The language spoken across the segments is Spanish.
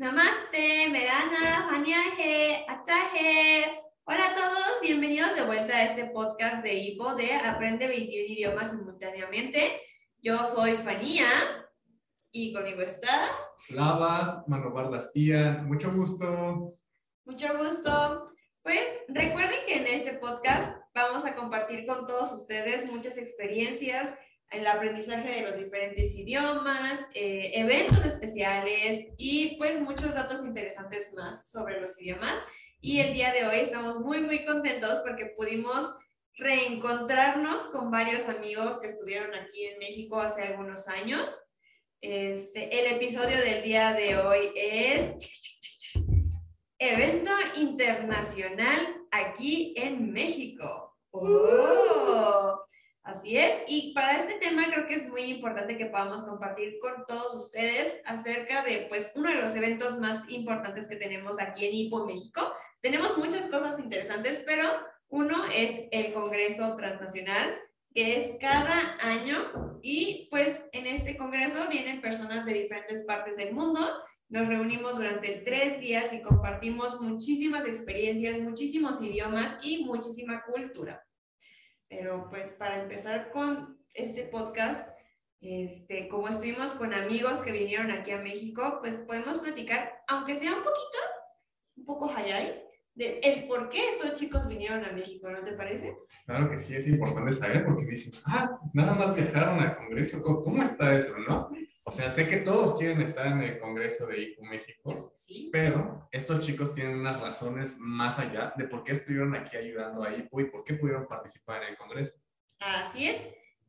Namaste, Medana, Haniaje, Ataje. Hola a todos, bienvenidos de vuelta a este podcast de IPO de Aprende 21 idiomas simultáneamente. Yo soy Fania y conmigo está. Lavas, Manobar Tía, mucho gusto. Mucho gusto. Pues recuerden que en este podcast vamos a compartir con todos ustedes muchas experiencias el aprendizaje de los diferentes idiomas, eh, eventos especiales y pues muchos datos interesantes más sobre los idiomas. Y el día de hoy estamos muy, muy contentos porque pudimos reencontrarnos con varios amigos que estuvieron aquí en México hace algunos años. Este, el episodio del día de hoy es Evento Internacional aquí en México. ¡Oh! Así es, y para este tema creo que es muy importante que podamos compartir con todos ustedes acerca de pues uno de los eventos más importantes que tenemos aquí en IPO México. Tenemos muchas cosas interesantes, pero uno es el Congreso Transnacional, que es cada año y pues en este congreso vienen personas de diferentes partes del mundo. Nos reunimos durante tres días y compartimos muchísimas experiencias, muchísimos idiomas y muchísima cultura. Pero pues para empezar con este podcast, este, como estuvimos con amigos que vinieron aquí a México, pues podemos platicar, aunque sea un poquito, un poco hayay, de el por qué estos chicos vinieron a México, ¿no te parece? Claro que sí, es importante saber porque dices, ah, nada más viajaron al Congreso, ¿cómo, está eso, no? O sea, sé que todos quieren estar en el Congreso de ICU México, ¿Sí? pero estos chicos tienen unas razones más allá de por qué estuvieron aquí ayudando a IPU y por qué pudieron participar en el Congreso. Así es.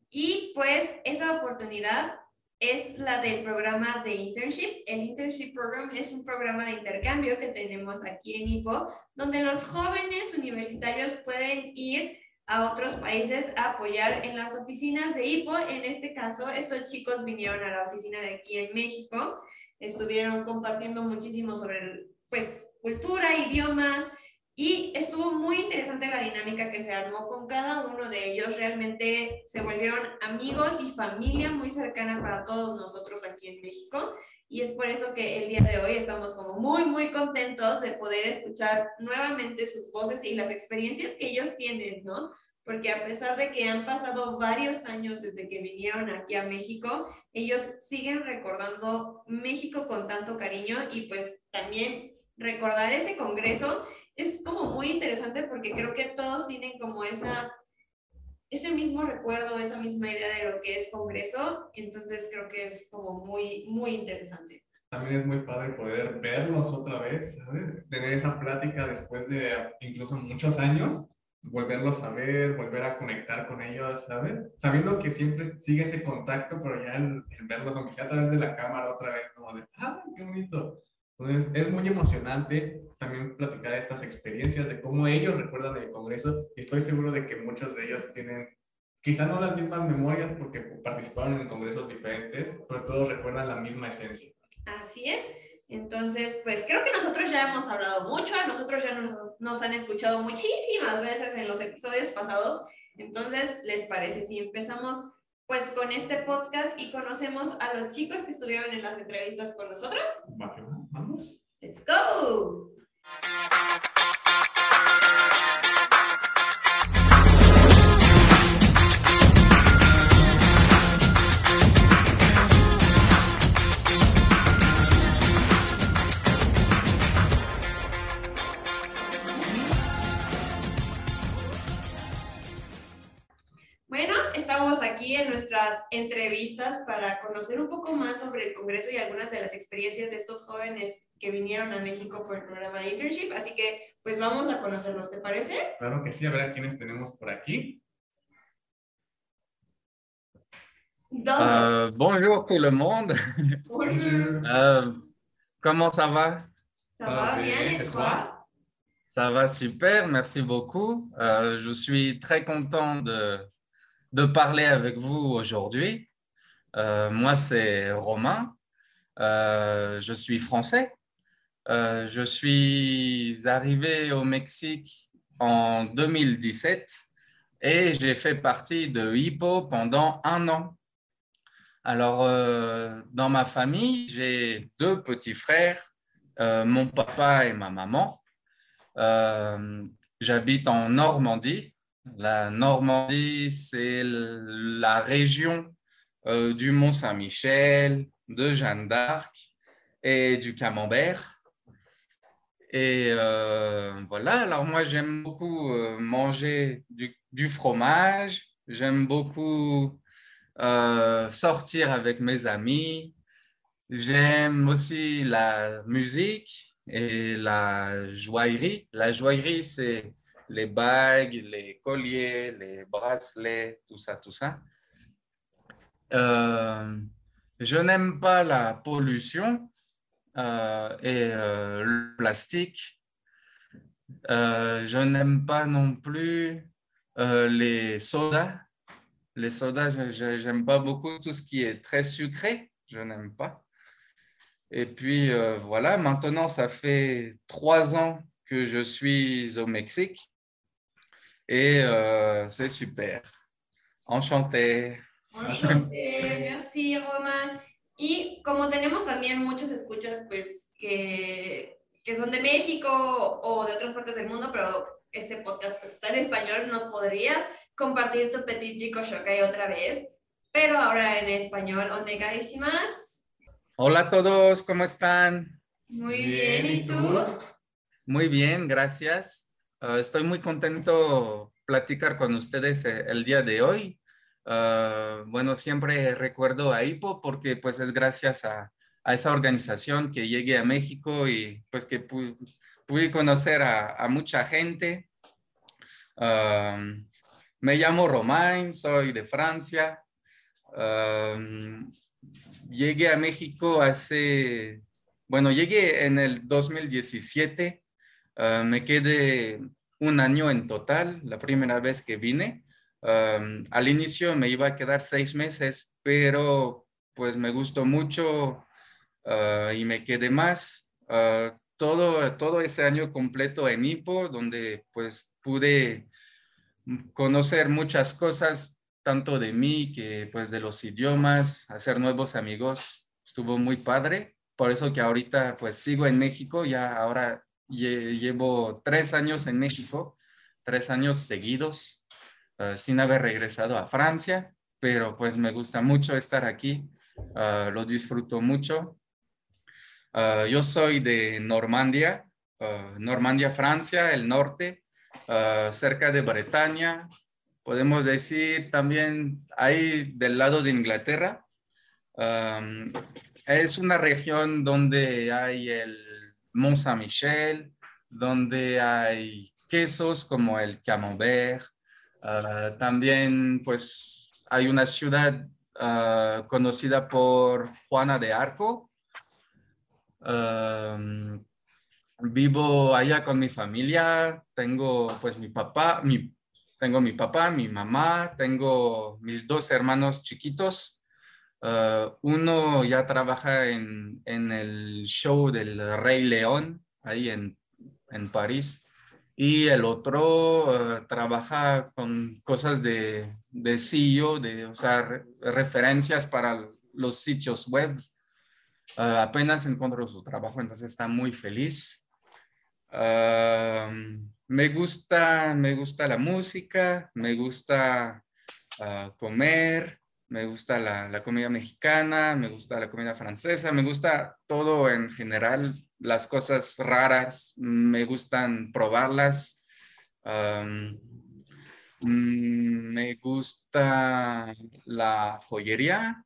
Y pues esa oportunidad es la del programa de internship. El internship program es un programa de intercambio que tenemos aquí en IPO, donde los jóvenes universitarios pueden ir a otros países a apoyar en las oficinas de IPO. En este caso, estos chicos vinieron a la oficina de aquí en México, estuvieron compartiendo muchísimo sobre, pues, cultura, idiomas, y estuvo muy interesante la dinámica que se armó con cada uno de ellos. Realmente se volvieron amigos y familia muy cercana para todos nosotros aquí en México. Y es por eso que el día de hoy estamos como muy, muy contentos de poder escuchar nuevamente sus voces y las experiencias que ellos tienen, ¿no? Porque a pesar de que han pasado varios años desde que vinieron aquí a México, ellos siguen recordando México con tanto cariño y pues también recordar ese congreso es como muy interesante porque creo que todos tienen como esa, ese mismo recuerdo, esa misma idea de lo que es Congreso, entonces creo que es como muy, muy interesante. También es muy padre poder verlos otra vez, ¿sabes? Tener esa plática después de incluso muchos años, volverlos a ver, volver a conectar con ellos, ¿sabes? Sabiendo que siempre sigue ese contacto, pero ya el, verlos, aunque sea a través de la cámara otra vez, como de, ¡ah, qué bonito! Entonces, es muy emocionante también platicar estas experiencias de cómo ellos recuerdan el Congreso y estoy seguro de que muchos de ellos tienen quizá no las mismas memorias porque participaron en congresos diferentes, pero todos recuerdan la misma esencia. Así es. Entonces, pues creo que nosotros ya hemos hablado mucho, a nosotros ya nos han escuchado muchísimas veces en los episodios pasados. Entonces, ¿les parece si empezamos pues con este podcast y conocemos a los chicos que estuvieron en las entrevistas con nosotros. Vamos. Let's go. en nuestras entrevistas para conocer un poco más sobre el Congreso y algunas de las experiencias de estos jóvenes que vinieron a México por el programa de internship. Así que, pues vamos a conocerlos, ¿te parece? Claro que sí, a ver a quiénes tenemos por aquí. Uh, bonjour tout le monde. Bonjour. Uh, comment ça va? Ça, ça va bien, et toi? Ça va super, merci beaucoup. Uh, je suis très content de de parler avec vous aujourd'hui. Euh, moi, c'est Romain. Euh, je suis français. Euh, je suis arrivé au Mexique en 2017 et j'ai fait partie de Hippo pendant un an. Alors, dans ma famille, j'ai deux petits frères euh, mon papa et ma maman. Euh, j'habite en Normandie. La Normandie, c'est la région euh, du Mont Saint-Michel, de Jeanne d'Arc et du Camembert. Et voilà, alors moi j'aime beaucoup manger du, fromage, j'aime beaucoup sortir avec mes amis, J'aime aussi la musique et la joaillerie. La joaillerie, c'est les bagues, les colliers, les bracelets, tout ça, tout ça. Euh, je n'aime pas la pollution euh, et euh, le plastique. je n'aime pas non plus les sodas. Les sodas, je n'aime pas beaucoup tout ce qui est très sucré. Je n'aime pas. Et puis euh, voilà, maintenant, ça fait trois ans que je suis au Mexique et euh, c'est super. Enchanté. Enchanté, merci Roman. Y como tenemos también muchos escuchas, pues que, que son de México o de otras partes del mundo, pero este podcast pues está en español, ¿nos podrías compartir tu petit chico shokai otra vez? Pero ahora en español, onegaishimasu. Hola a todos, ¿cómo están? Muy bien, ¿y tú? Muy bien, gracias. Ah, estoy muy contento platicar con ustedes eh, el día de hoy. Ah, bueno, siempre recuerdo a IPO porque pues es gracias a, esa organización que llegué a México y pues que pude conocer a, mucha gente. Ah, me llamo Romain, soy de Francia llegué a México hace, bueno, llegué en el 2017, ah, me quedé un año en total, la primera vez que vine. Al inicio me iba a quedar seis meses, pero pues me gustó mucho ah, y me quedé más. Ah, todo, todo ese año completo en Ipo, donde pues pude conocer muchas cosas tanto de mí que pues de los idiomas, hacer nuevos amigos, estuvo muy padre. Por eso que ahorita pues sigo en México, ya ahora llevo tres años en México, tres años seguidos, eh, sin haber regresado a Francia, pero pues me gusta mucho estar aquí, eh, lo disfruto mucho. Eh, yo soy de Normandía, Normandía, Francia, el norte, cerca de Bretaña, podemos decir también ahí del lado de Inglaterra. es una región donde hay el Mont Saint-Michel, donde hay quesos como el Camembert. Ah, también pues hay una ciudad ah, conocida por Juana de Arco. vivo allá con mi familia, tengo pues mi papá, mi tengo mi papá, mi mamá, tengo mis dos hermanos chiquitos. Uh, uno ya trabaja en, en, el show del Rey León, ahí en, en París. Y el otro uh, trabaja con cosas de, de CEO, de usar referencias para los sitios web. Uh, apenas encontró su trabajo, entonces está muy feliz. Me gusta, me gusta la música, me gusta comer, me gusta la, comida mexicana, me gusta la comida francesa, me gusta todo en general, las cosas raras, me gustan probarlas. Me gusta la joyería.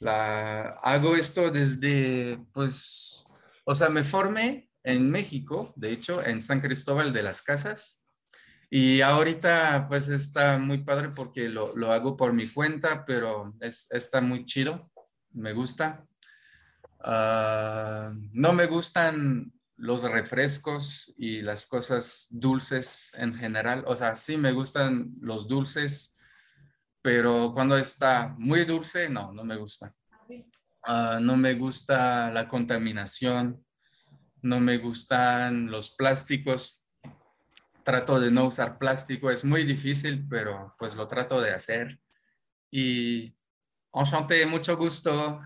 Hago esto desde, pues, o sea, me formé en México, de hecho, en San Cristóbal de las Casas. Y ahorita pues está muy padre porque lo, hago por mi cuenta, pero está muy chido, me gusta. Ah, no me gustan los refrescos y las cosas dulces en general. O sea, sí me gustan los dulces, pero cuando está muy dulce, no, no me gusta. Ah, no me gusta la contaminación no me gustan los plásticos. Trato de no usar plástico, es muy difícil, pero pues lo trato de hacer. Y enchanté, mucho gusto.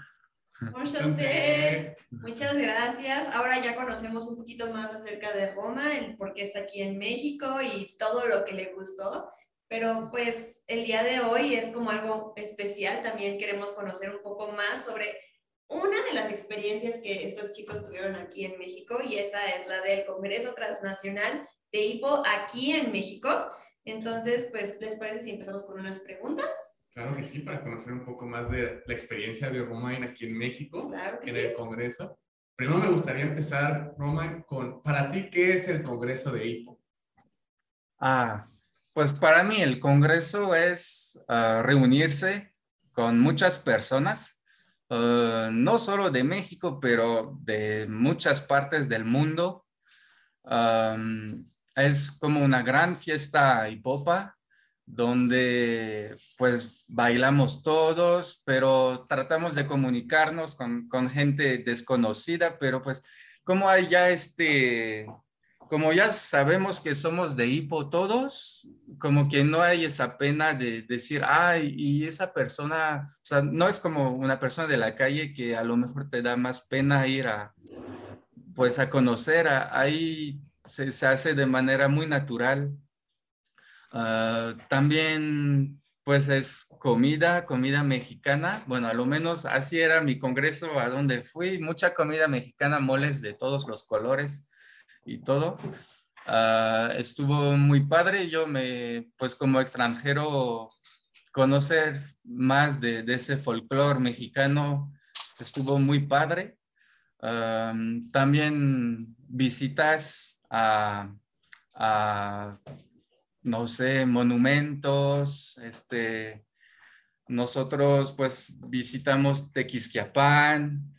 Enchanté. Muchas gracias. Ahora ya conocemos un poquito más acerca de Roma, el por qué está aquí en México y todo lo que le gustó. Pero pues el día de hoy es como algo especial. También queremos conocer un poco más sobre una de las experiencias que estos chicos tuvieron aquí en México y esa es la del Congreso Transnacional de HIPO aquí en México. Entonces, pues, ¿les parece si empezamos con unas preguntas? Claro que sí, para conocer un poco más de la experiencia de Romain aquí en México, en el Congreso. Primero me gustaría empezar, Romain, con, para ti, ¿qué es el Congreso de HIPO? Ah, pues para mí el Congreso es ah, reunirse con muchas personas, ah, no solo de México, pero de muchas partes del mundo es como una gran fiesta hipopa donde pues bailamos todos, pero tratamos de comunicarnos con, con, gente desconocida, pero pues como hay ya este, como ya sabemos que somos de hipo todos, como que no hay esa pena de decir, ay, y esa persona, o sea, no es como una persona de la calle que a lo mejor te da más pena ir a, pues a conocer, a, hay se, hace de manera muy natural. Ah, también pues es comida, comida mexicana. Bueno, a lo menos así era mi congreso a donde fui. Mucha comida mexicana, moles de todos los colores y todo. Ah, estuvo muy padre. Yo me, pues como extranjero, conocer más de, ese folclore mexicano estuvo muy padre. Ah, también visitas a, no sé, monumentos, este, nosotros pues visitamos Tequisquiapán,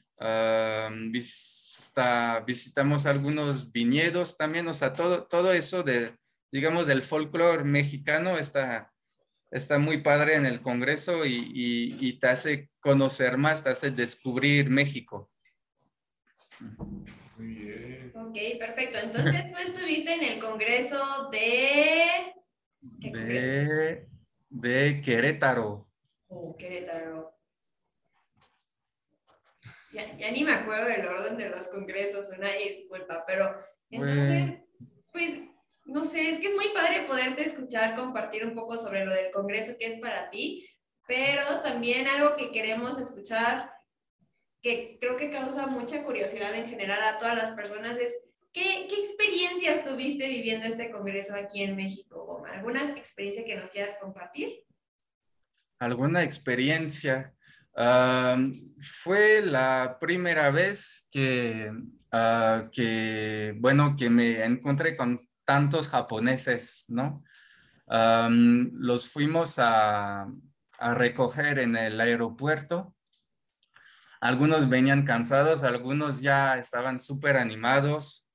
visitamos algunos viñedos también, o sea, todo, todo eso de, digamos, del folclore mexicano está, está muy padre en el Congreso y, y, te hace conocer más, te hace descubrir México. Ok, perfecto. Entonces tú estuviste en el Congreso de... de, de Querétaro. Oh, Querétaro. Ya, ni me acuerdo del orden de los congresos, una disculpa, pero entonces, pues, no sé, es que es muy padre poderte escuchar, compartir un poco sobre lo del congreso que es para ti, pero también algo que queremos escuchar que creo que causa mucha curiosidad en general a todas las personas es ¿qué, qué experiencias tuviste viviendo este congreso aquí en México? ¿Alguna experiencia que nos quieras compartir? ¿Alguna experiencia? fue la primera vez que, ah, que, bueno, que me encontré con tantos japoneses, ¿no? los fuimos a, a recoger en el aeropuerto algunos venían cansados, algunos ya estaban súper animados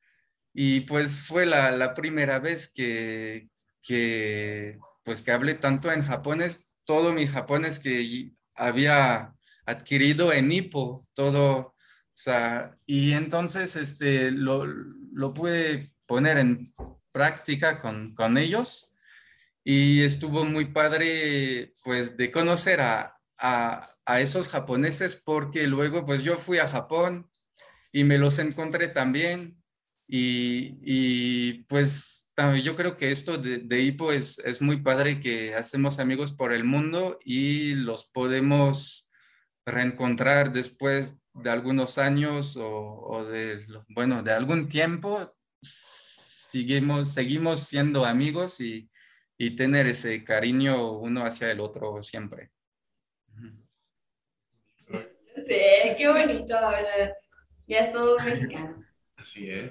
y pues fue la, primera vez que, que, pues que hablé tanto en japonés, todo mi japonés que había adquirido en Ipo, todo, o sea, y entonces este, lo, lo pude poner en práctica con, con ellos. Y estuvo muy padre pues de conocer a, a, esos japoneses porque luego pues yo fui a Japón y me los encontré también y, pues yo creo que esto de, de hipo es, es, muy padre que hacemos amigos por el mundo y los podemos reencontrar después de algunos años o, de, bueno, de algún tiempo. Seguimos, seguimos siendo amigos y, y tener ese cariño uno hacia el otro siempre. Sí, qué bonito hablar. Ya es todo un mexicano. Así es.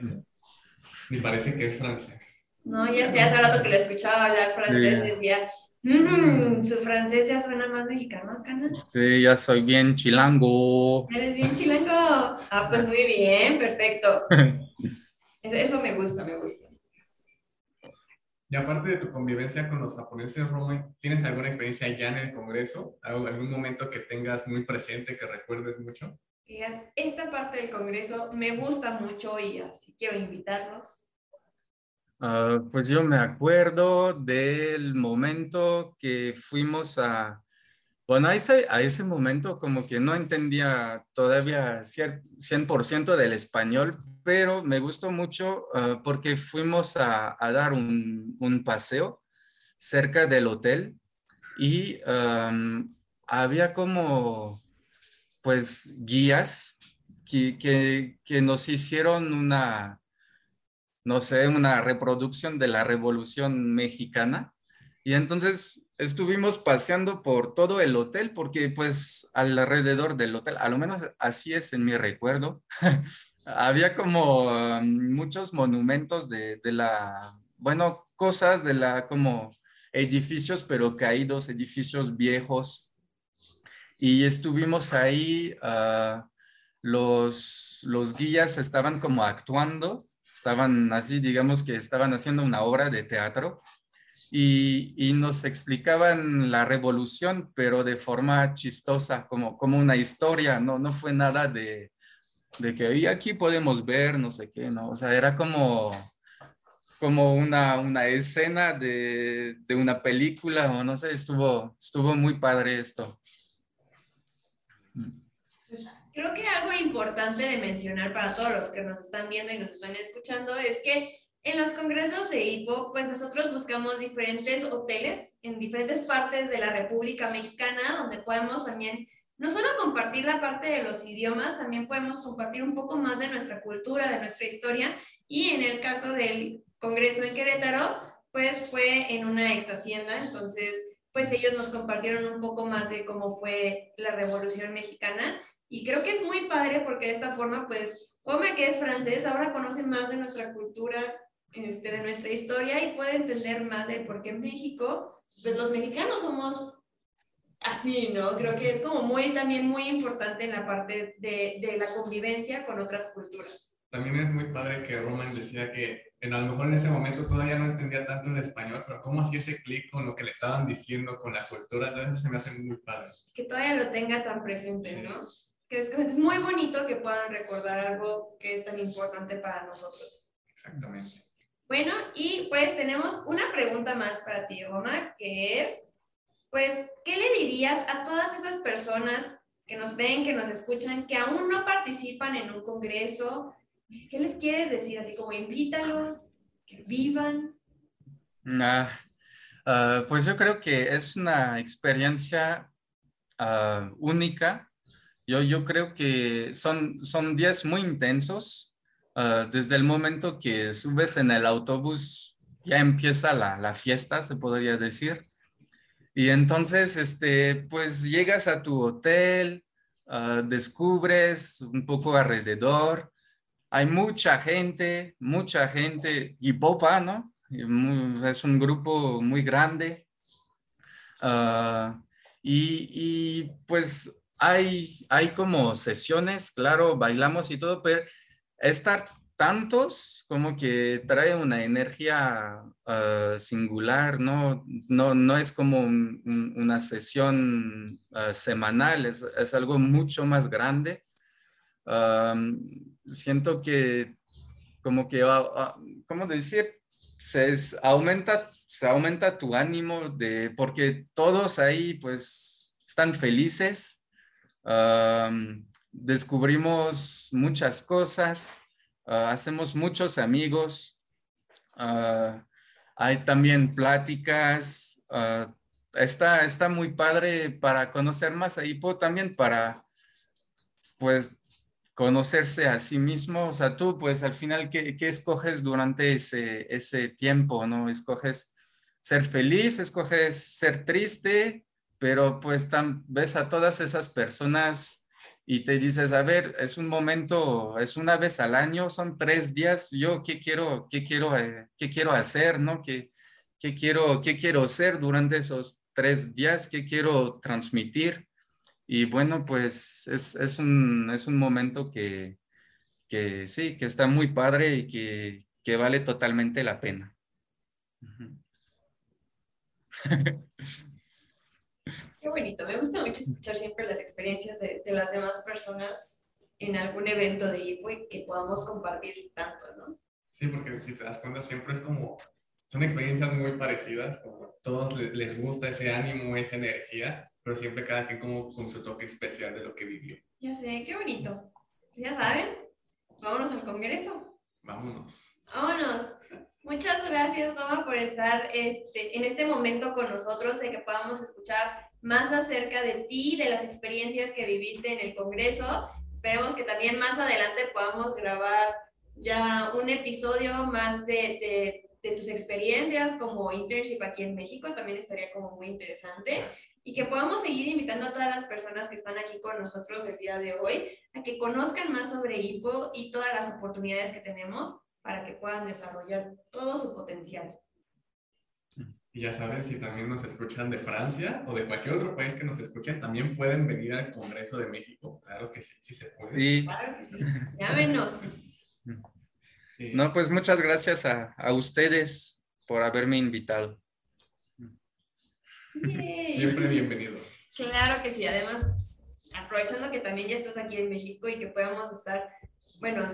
Me parece que es francés. No, ya sé, hace rato que lo escuchaba hablar francés, decía, mmm, su francés ya suena más mexicano, ¿no? Sí, ya soy bien chilango. ¿Eres bien chilango? Ah, pues muy bien, perfecto. Eso me gusta, me gusta. Y aparte de tu convivencia con los japoneses, Roma, ¿tienes alguna experiencia ya en el Congreso? ¿Algún momento que tengas muy presente, que recuerdes mucho? Esta parte del Congreso me gusta mucho y así quiero invitarlos. Ah, pues yo me acuerdo del momento que fuimos a, Bueno, a ese, a ese momento como que no entendía todavía 100% del español, pero me gustó mucho ah, porque fuimos a, dar un, un, paseo cerca del hotel y había como pues guías que, que, que nos hicieron una, no sé, una reproducción de la Revolución Mexicana. Y entonces estuvimos paseando por todo el hotel porque pues alrededor del hotel, a lo menos así es en mi recuerdo, había como um, muchos monumentos de, de, la, bueno, cosas de la, como edificios pero caídos, edificios viejos. Y estuvimos ahí, uh, los, los guías estaban como actuando, estaban así, digamos que estaban haciendo una obra de teatro y, nos explicaban la revolución, pero de forma chistosa, como, como una historia, no, no fue nada de, de que y aquí podemos ver, no sé qué, ¿no? O sea, era como, como una, una escena de, de, una película, o no sé, estuvo, estuvo muy padre esto. Pues, creo que algo importante de mencionar para todos los que nos están viendo y nos están escuchando es que en los congresos de HIPO, pues nosotros buscamos diferentes hoteles en diferentes partes de la República Mexicana, donde podemos también no solo compartir la parte de los idiomas, también podemos compartir un poco más de nuestra cultura, de nuestra historia. Y en el caso del congreso en Querétaro, pues fue en una ex hacienda, entonces pues ellos nos compartieron un poco más de cómo fue la Revolución Mexicana. Y creo que es muy padre porque de esta forma, pues, Ome, que es francés, ahora conoce más de nuestra cultura, este, de nuestra historia y puede entender más de por qué en México, pues los mexicanos somos así, ¿no? Creo que es como muy, también muy importante en la parte de, de la convivencia con otras culturas. También es muy padre que Roman decía que en, a lo mejor en ese momento todavía no entendía tanto el español, pero cómo hacía ese clic con lo que le estaban diciendo, con la cultura, entonces se me hace muy padre. Que todavía lo tenga tan presente, ¿no? Es que es muy bonito que puedan recordar algo que es tan importante para nosotros. Exactamente. Bueno, y pues tenemos una pregunta más para ti, Roma, que es, pues, ¿qué le dirías a todas esas personas que nos ven, que nos escuchan, que aún no participan en un congreso? ¿Qué les quieres decir? Así como invítalos, que vivan. Ah, ah, pues yo creo que es una experiencia ah, única. Yo, yo creo que son, son días muy intensos Ah, desde el momento que subes en el autobús, ya empieza la, la, fiesta, se podría decir. Y entonces, este, pues llegas a tu hotel, uh, descubres un poco alrededor. Hay mucha gente, mucha gente, y popa, ¿no? Es un grupo muy grande. Uh, y, y, pues hay, hay como sesiones, claro, bailamos y todo, pero estar tantos como que trae una energía ah, singular, ¿no? ¿no? No es como una sesión ah, semanal, es, es, algo mucho más grande. siento que como que, uh, ¿cómo decir? Se aumenta, se aumenta tu ánimo de, porque todos ahí pues están felices descubrimos muchas cosas, ah, hacemos muchos amigos, ah, hay también pláticas, ah, está, está muy padre para conocer más a Hipo, también para, pues, conocerse a sí mismo, o sea, tú, pues, al final, ¿qué, qué escoges durante ese, ese tiempo, no? Escoges ser feliz, escoges ser triste, pero pues ves a todas esas personas y te dices, a ver, es un momento, es una vez al año, son tres días, yo qué quiero, qué quiero, eh, qué quiero hacer, ¿no? ¿Qué, qué, quiero, ¿Qué quiero hacer durante esos tres días? ¿Qué quiero transmitir? Y bueno, pues es, es, un, es un momento que, que, sí, que está muy padre y que, que vale totalmente la pena. Qué bonito, me gusta mucho escuchar siempre las experiencias de, de las demás personas en algún evento de IPO y que podamos compartir tanto, ¿no? Sí, porque si te das cuenta siempre es como son experiencias muy parecidas, como todos les gusta ese ánimo, esa energía, pero siempre cada quien como con su toque especial de lo que vivió. Ya sé, qué bonito. Ya saben, vámonos al Congreso. Vámonos. Vámonos. Muchas gracias, mamá, por estar este, en este momento con nosotros, de que podamos escuchar más acerca de ti, de las experiencias que viviste en el Congreso. Esperemos que también más adelante podamos grabar ya un episodio más de, de, tus experiencias como internship aquí en México, también estaría como muy interesante. Y que podamos seguir invitando a todas las personas que están aquí con nosotros el día de hoy a que conozcan más sobre IPO y todas las oportunidades que tenemos para que puedan desarrollar todo su potencial. Y ya saben, si también nos escuchan de Francia o de cualquier otro país que nos escuchen, también pueden venir al Congreso de México. Claro que sí, sí se puede. Sí. Claro que sí. Llámenos. No, pues muchas gracias a, a ustedes por haberme invitado. Siempre bienvenido. Claro que sí. Además, pues, aprovechando que también ya estás aquí en México y que podamos estar, bueno,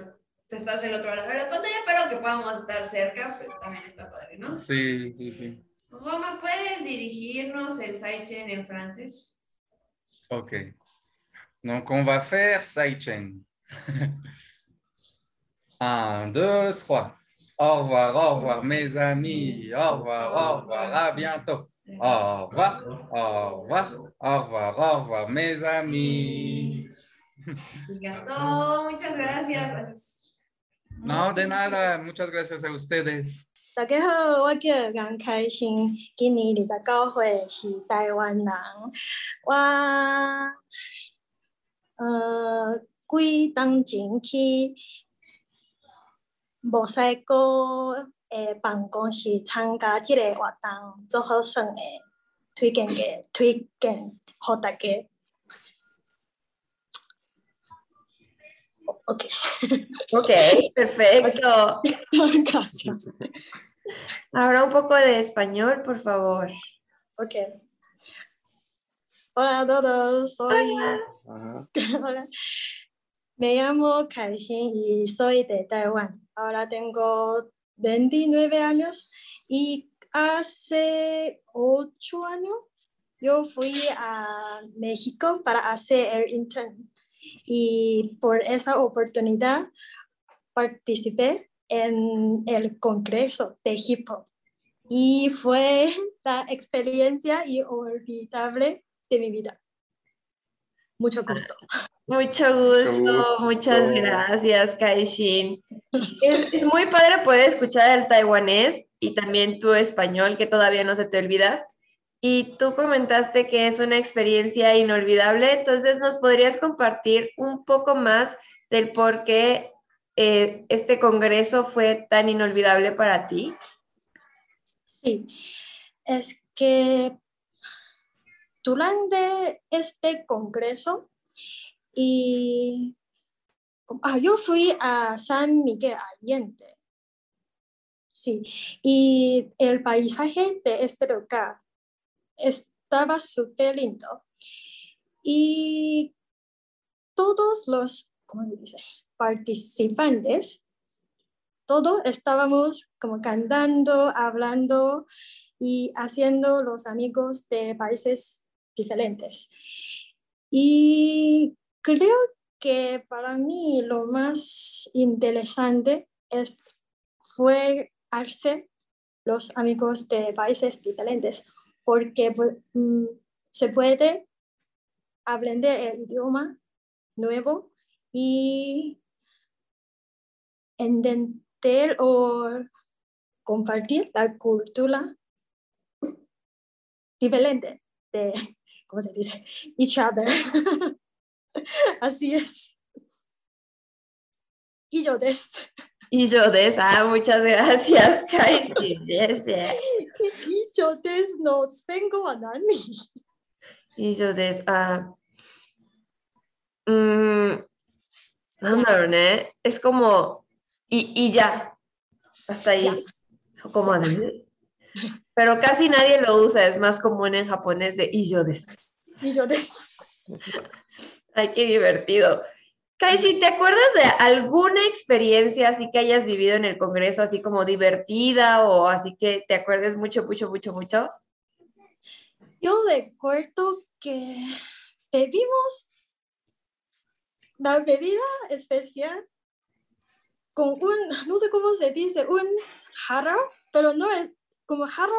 estás del otro lado de la pantalla, pero que podamos estar cerca, pues también está padre, ¿no? Sí, sí, sí. Roma, ¿puedes dirigirnos el sidechain en francés? Ok. Donc, on va faire sidechain. Un, deux, trois. Au revoir, au revoir, mes amis. Au revoir, au revoir, à bientôt. Au revoir, au revoir, au revoir, au revoir, mes amis. Muchas gracias. No, de nada. Muchas gracias a ustedes. 大家好，我叫杨开心，今年二十九岁，是台湾人。我呃几当前去墨西哥的办公室参加这个活动，做好耍的，推荐给推荐给大家。OK，Ok, perfecto. 感谢 Ahora un poco de español, por favor. Ok. Hola a todos, soy. Hola. Me llamo Kaixin y soy de Taiwán. Ahora tengo 29 años y hace 8 años yo fui a México para hacer el intern y por esa oportunidad participé en el Congreso de Hip Hop y fue la experiencia inolvidable de mi vida. Mucho gusto. Mucho gusto, gusto. muchas gracias, Kaishin. Es, es muy padre poder escuchar el taiwanés y también tu español, que todavía no se te olvida. Y tú comentaste que es una experiencia inolvidable, entonces nos podrías compartir un poco más del por qué eh, este congreso fue tan inolvidable para ti. Sí, es que durante este congreso y ah, yo fui a San Miguel Allende. Sí, y el paisaje de este lugar estaba súper lindo. Y todos los ¿cómo dice? Participantes, todos estábamos como cantando, hablando y haciendo los amigos de países diferentes. Y creo que para mí lo más interesante es, fue hacer los amigos de países diferentes, porque pues, mm, se puede aprender el idioma nuevo y entender o compartir la cultura diferente de, ¿cómo se dice? Each other. Así es. Y yo de Y yo de ah, muchas gracias, Kai. Y yo de no tengo a Nani. Y yo de ah. Mm, no, no, ¿eh? Es como y, y ya, hasta ahí. Ya. Como Pero casi nadie lo usa, es más común en japonés de iyodes. Iyodes. Ay, qué divertido. Kaishi, ¿te acuerdas de alguna experiencia así que hayas vivido en el Congreso, así como divertida o así que te acuerdes mucho, mucho, mucho, mucho? Yo recuerdo que bebimos la bebida especial con un, no sé cómo se dice, un jarra, pero no es como jarra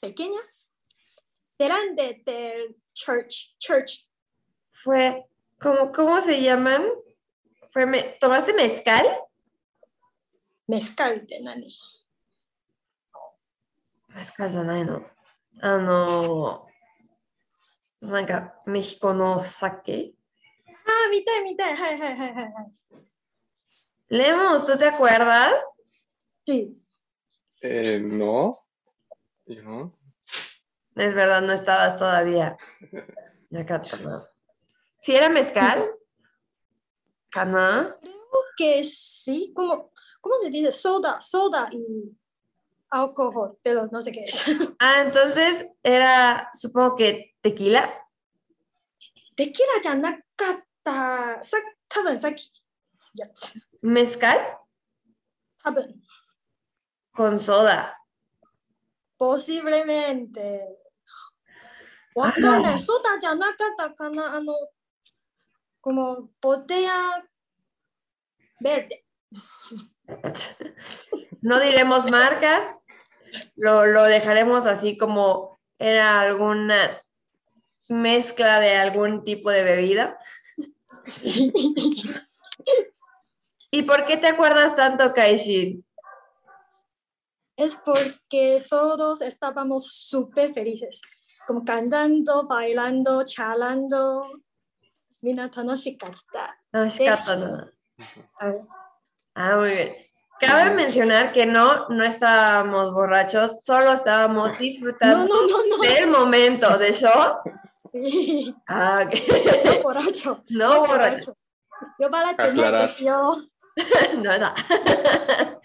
pequeña, delante del church, church. Fue, como, ¿cómo se llaman? Fue, me- ¿Tomaste mezcal? Mezcal de nani. Mezcal じゃないの。あの、なんか、メヒコの酒 Ah, mitad, mitad, hi, hi, hi, hi, hi. Lemus, ¿tú te acuerdas? Sí, Eh, no. ¿Y no? Es verdad, no estabas todavía. Ya catama. ¿Sí era mezcal? ¿Cana? creo que sí, como, ¿cómo se dice? Soda, soda y alcohol, pero no sé qué es. Ah, entonces era, supongo que tequila. テキラじゃなかった。さ多分さっきやつ。 Mezcal. Happen. Con soda. Posiblemente. Ah. Soda ya nakata ah, como botella verde. No diremos marcas, lo, lo dejaremos así como era alguna mezcla de algún tipo de bebida. ¿Y por qué te acuerdas tanto, Kaishin? es porque todos estábamos súper felices. Como cantando, bailando, charlando. Mina tanoshikatta. No, shikata no. A ver, Ah, muy bien. Cabe mencionar que no, no estábamos borrachos, solo estábamos disfrutando no, no, no. del momento de show. Sí, Ah, ok. no borracho. No borracho. Yo para tener Aclarar. No.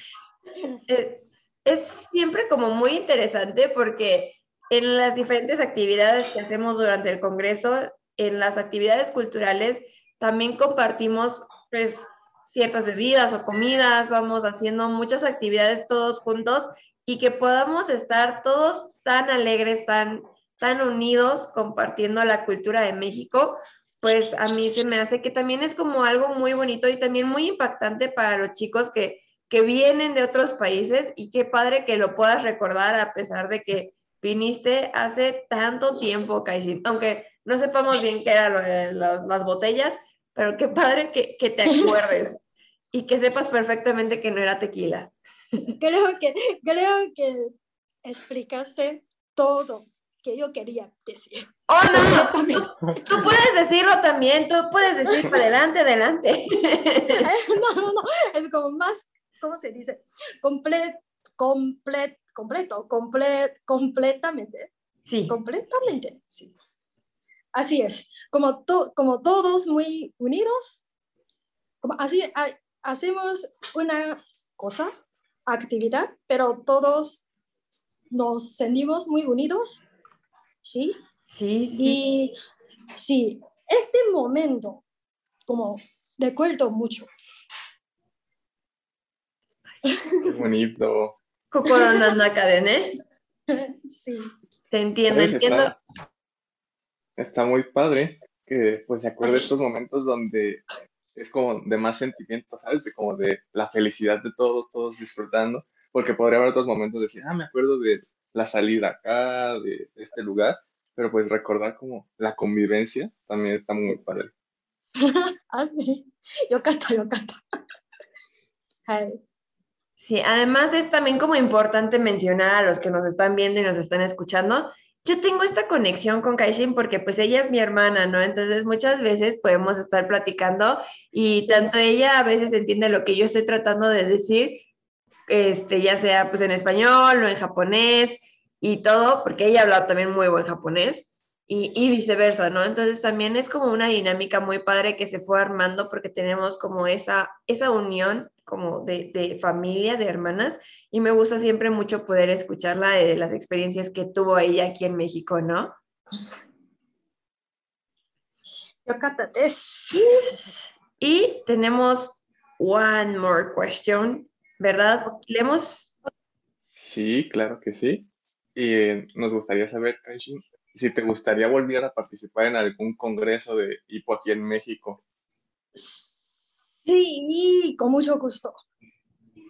Eh, Es siempre como muy interesante porque en las diferentes actividades que hacemos durante el Congreso, en las actividades culturales, también compartimos pues ciertas bebidas o comidas, vamos haciendo muchas actividades todos juntos y que podamos estar todos tan alegres, tan, tan unidos compartiendo la cultura de México, pues a mí se me hace que también es como algo muy bonito y también muy impactante para los chicos que, que vienen de otros países y qué padre que lo puedas recordar a pesar de que viniste hace tanto tiempo, Kaishin, aunque no sepamos bien qué eran las, las botellas, pero qué padre que, que te acuerdes y que sepas perfectamente que no era tequila. Creo que, creo que explicaste todo que yo quería decir. ¡Oh, no! Tú, tú puedes decirlo también, tú puedes decir adelante, adelante. no, no, no, es como más, ¿cómo se dice? Comple, comple, completo, comple, completamente, Sí, completamente, sí. Así es, como, to- como todos muy unidos, como así ha- hacemos una cosa, actividad, pero todos nos sentimos muy unidos, ¿sí? sí, sí. Y sí, este momento, como recuerdo mucho. Qué bonito. Kokoro no Nakadene. Sí, Te entiendo, ¿Sabes? entiendo. Está, está muy padre que pues se acuerde de estos momentos donde es como de más sentimiento, ¿sabes? De como de la felicidad de todos, todos disfrutando, porque podría haber otros momentos de decir, ah, me acuerdo de la salida acá, de, de este lugar, pero pues recordar como la convivencia también está muy padre. あねよかったよかった。はい。 Sí, además es también como importante mencionar a los que nos están viendo y nos están escuchando. Yo tengo esta conexión con Kaishin porque pues ella es mi hermana, ¿no? Entonces muchas veces podemos estar platicando y tanto ella a veces entiende lo que yo estoy tratando de decir, este, ya sea pues en español o en japonés y todo, porque ella hablaba también muy buen japonés. Y, y, viceversa, ¿no? Entonces también es como una dinámica muy padre que se fue armando porque tenemos como esa, esa unión como de, de, familia, de hermanas, y me gusta siempre mucho poder escucharla de las experiencias que tuvo ella aquí en México, ¿no? Y tenemos one more question ¿verdad? ¿Leemos? Sí, claro que sí. Y nos gustaría saber, Aishin, si te gustaría volver a participar en algún congreso de hipo aquí en México. Sí, con mucho gusto.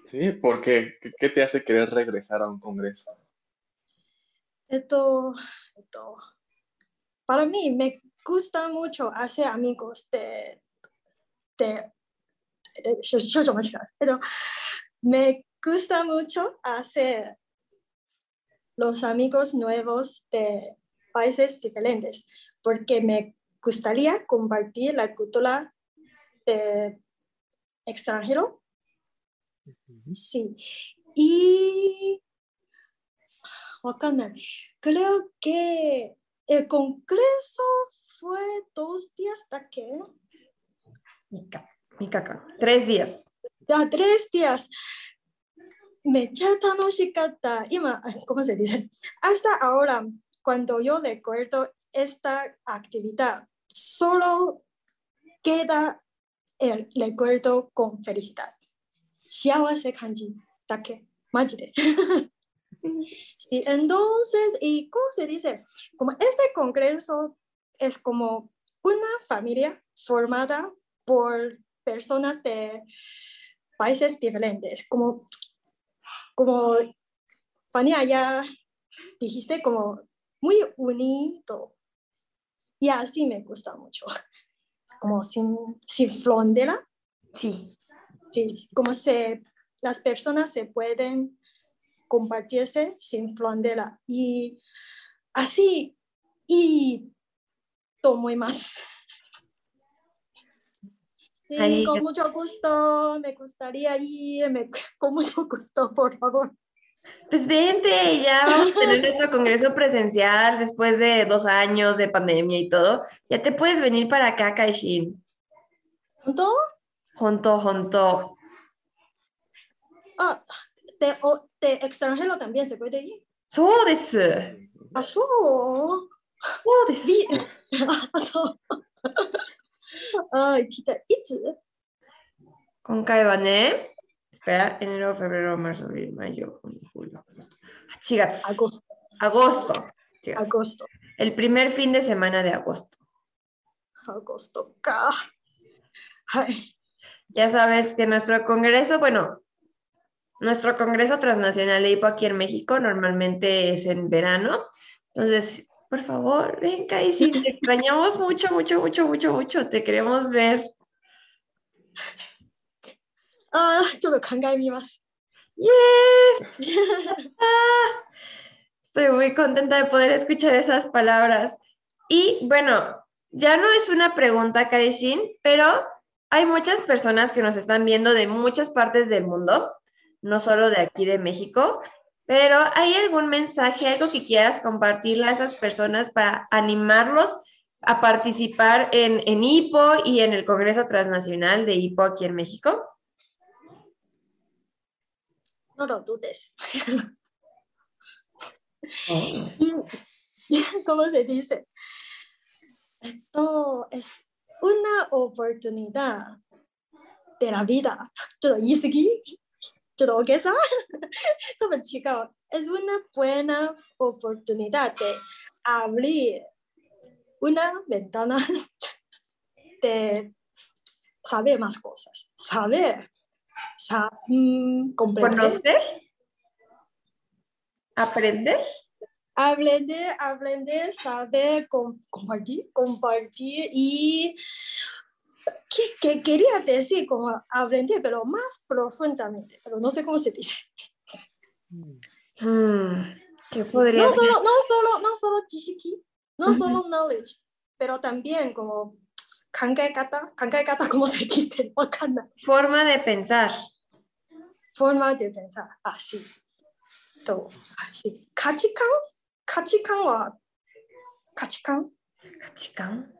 Sí, porque ¿qué te hace querer regresar a un congreso? Esto, esto. Para mí me gusta mucho hacer amigos de, de, de, de, de, de, de me gusta mucho hacer los amigos nuevos de países diferentes, porque me gustaría compartir la cultura de extranjero. Sí. Y Creo que el congreso fue dos días de qué? Nika, Nika, tres días tres días. Me echa tanoshikata. Ima, ¿cómo se dice? Hasta ahora, cuando yo recuerdo esta actividad, solo queda el recuerdo con felicidad. Shiawase kanji, dake, maji de. Sí, entonces, ¿y cómo se dice? Como este congreso es como una familia formada por personas de países diferentes, como, como Fania ya dijiste, como muy unido. Y así me gusta mucho. Como sin, sin frontera, Sí. sí, como se, las personas se pueden compartirse sin frontera y así y todo más. Sí, con mucho gusto, me gustaría ir, con mucho gusto, por favor. Pues vente, ya vamos a tener nuestro congreso presencial después de dos años de pandemia y todo. Ya te puedes venir para acá, Kaishin. ¿Junto? Junto, junto. Ah, de, extranjero también se puede ir. So. Ah, so. So. です。 Vi- ah, so. Ay, quita, ¿y 今回はね、espera, enero, febrero, marzo, abril, mayo, junio, julio, agosto. 8月。 agosto, Agosto. 8月 agosto, El primer fin de semana de agosto. agosto, ka. Ay, Ya sabes que nuestro congreso, bueno, nuestro congreso transnacional de hipo aquí en México normalmente es en verano. Entonces, por favor, ven, Kaisy, te extrañamos mucho, mucho, mucho, mucho, mucho, te queremos ver. Ah, yes. Ah, estoy muy contenta de poder escuchar esas palabras. Y bueno, ya no es una pregunta, Kaishin, pero hay muchas personas que nos están viendo de muchas partes del mundo, no solo de aquí de México, pero ¿hay algún mensaje, algo que quieras compartirle a esas personas para animarlos a participar en, en IPO y en el Congreso Transnacional de IPO aquí en México? No lo dudes. ¿Cómo se dice? Esto es una oportunidad de la vida. ¿Yo? droguesa, no me es una buena oportunidad de abrir una ventana de saber más cosas, saber, mm, comprender. ¿Conocer? ¿Aprender? Aprender, aprender, saber, compartir, compartir y que, que, quería decir como aprender, pero más profundamente, pero no sé cómo se dice. Mm, mm ¿Qué podría no solo, no solo, no solo no solo knowledge, pero también como kangaekata, kangaekata, ¿cómo se dice? Forma de pensar. Forma de pensar, así. Así. Kachikan, kachikan wa, kachikan. Kachikan.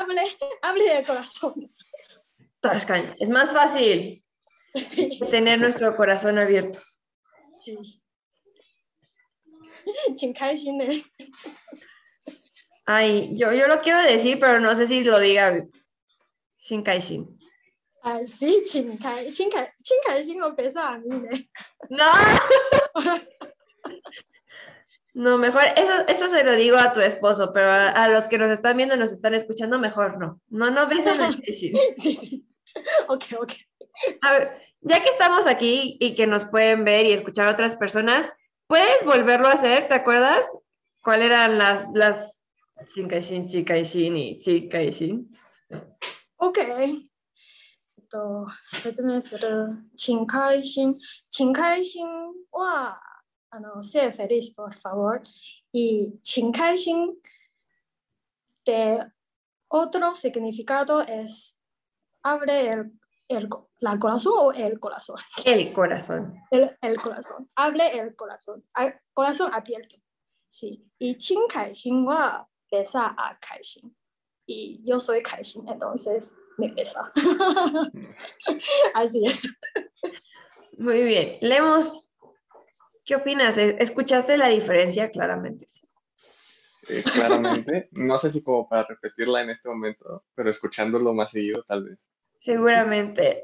hable, hable del corazón. Tascan, es más fácil tener nuestro corazón abierto. Sí. Ay, yo, yo lo quiero decir, pero no sé si lo diga sin Kaishin. Ah, sí, Chinkai. Chinkai, Chinkai, Shin o pesa a mí. ¿eh? No. No, mejor, eso, eso se lo digo a tu esposo, pero a, a los que nos están viendo, nos están escuchando, mejor no. No, no besen a Kaishin. Sí, sí. Ok, ok. A ver, ya que estamos aquí y que nos pueden ver y escuchar otras personas, ¿puedes volverlo a hacer? ¿Te acuerdas? ¿Cuáles eran las, las Shinkaishin, Chikaishin y Chikaishin? OK。えっと、説明する。请开心。请开心は、 あの、sé feliz, por favor. Y 请开心 de otro significado es abre el, el, co- la corazón o el corazón. El corazón. El, el corazón. Hable el corazón. A- corazón abierto. Sí. Y 请开心は besa a 开心。Y yo soy 开心 entonces me besa. Así es. Muy bien. Leemos. ¿Qué opinas? ¿E- ¿Escuchaste la diferencia? Claramente sí. Eh, claramente. No sé si como para repetirla en este momento, pero escuchándolo más seguido, tal vez. Seguramente.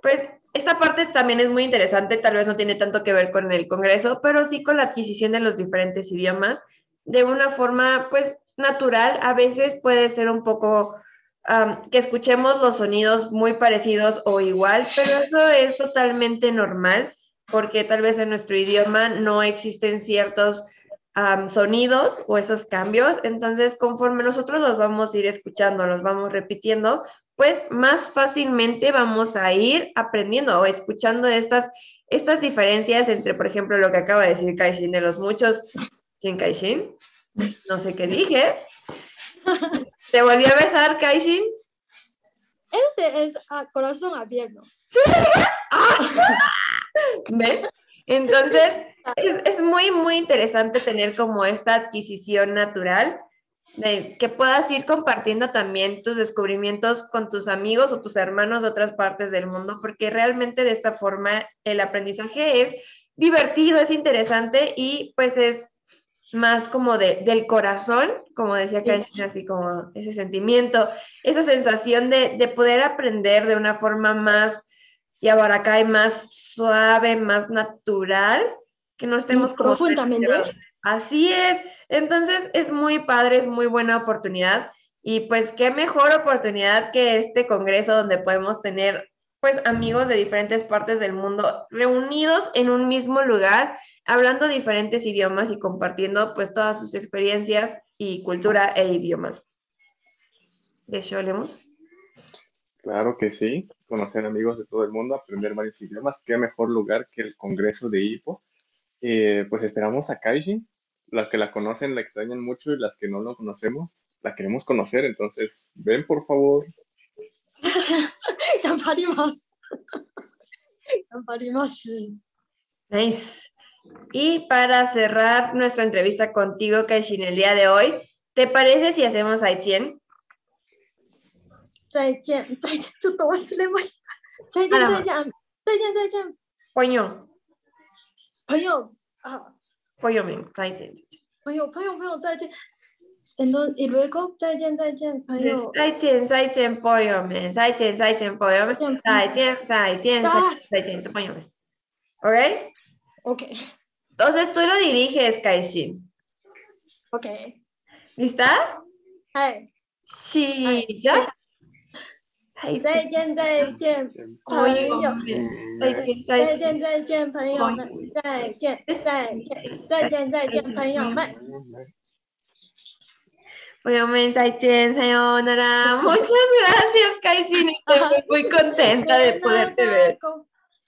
Pues esta parte también es muy interesante, tal vez no tiene tanto que ver con el Congreso, pero sí con la adquisición de los diferentes idiomas de una forma pues natural. A veces puede ser un poco am, que escuchemos los sonidos muy parecidos o igual, pero eso es totalmente normal porque tal vez en nuestro idioma no existen ciertos sonidos o esos cambios. Entonces, conforme nosotros los vamos a ir escuchando, los vamos repitiendo, pues más fácilmente vamos a ir aprendiendo o escuchando estas, estas diferencias entre, por ejemplo, lo que acaba de decir Kaishin de los muchos sin Kaishin. No sé qué dije. ¿Te volvió a besar, Kaishin? Este es ah, corazón abierto. ¿Ven? Entonces, es, es muy, muy interesante tener como esta adquisición natural de que puedas ir compartiendo también tus descubrimientos con tus amigos o tus hermanos de otras partes del mundo, porque realmente de esta forma el aprendizaje es divertido, es interesante y pues es más como de, del corazón, como decía Kaishin, así como ese sentimiento, esa sensación de, de poder aprender de una forma más y ahora acá más suave, más natural, que no estemos Y como profundamente. presionados. Así es. Entonces es muy padre, es muy buena oportunidad y pues qué mejor oportunidad que este congreso donde podemos tener pues amigos de diferentes partes del mundo reunidos en un mismo lugar, hablando diferentes idiomas y compartiendo pues todas sus experiencias y cultura e idiomas. ¿De hecho, leemos? Claro que sí conocer amigos de todo el mundo, aprender varios idiomas. Qué mejor lugar que el Congreso de IPO. Eh, pues esperamos a Kaiji. Las que la conocen la extrañan mucho y las que no lo conocemos la queremos conocer. Entonces, ven por favor. nice. Y para cerrar nuestra entrevista contigo, Kaishin, el día de hoy, ¿te parece si hacemos Aitien? 再见，再见，ちょっと忘れました。再见、あらま再見、再見、再見。 Poño, 朋友啊， pollo, men, Haitien. 朋友，朋友，朋友，再见。Entonces, y luego, 再见，再见，朋友。 Haitien, Haitien, pollo, men, Haitien, Haitien, pollo, men, Haitien, Haitien, Haitien, pollo, men. ¿Ok? Ok, Entonces tú lo diriges, Kaishin. ok. ¿Lista? はい。 Sí, ya. 再见，再见，朋 pollo, 友。 men, Haitien, 再 Haitien. 见，再见，朋友们。再见，再见，再见，再见，朋友们。 Pollo, men, Haitien, sayonara. Muchas gracias, Kaishin. Estoy muy contenta de poderte ver. Con,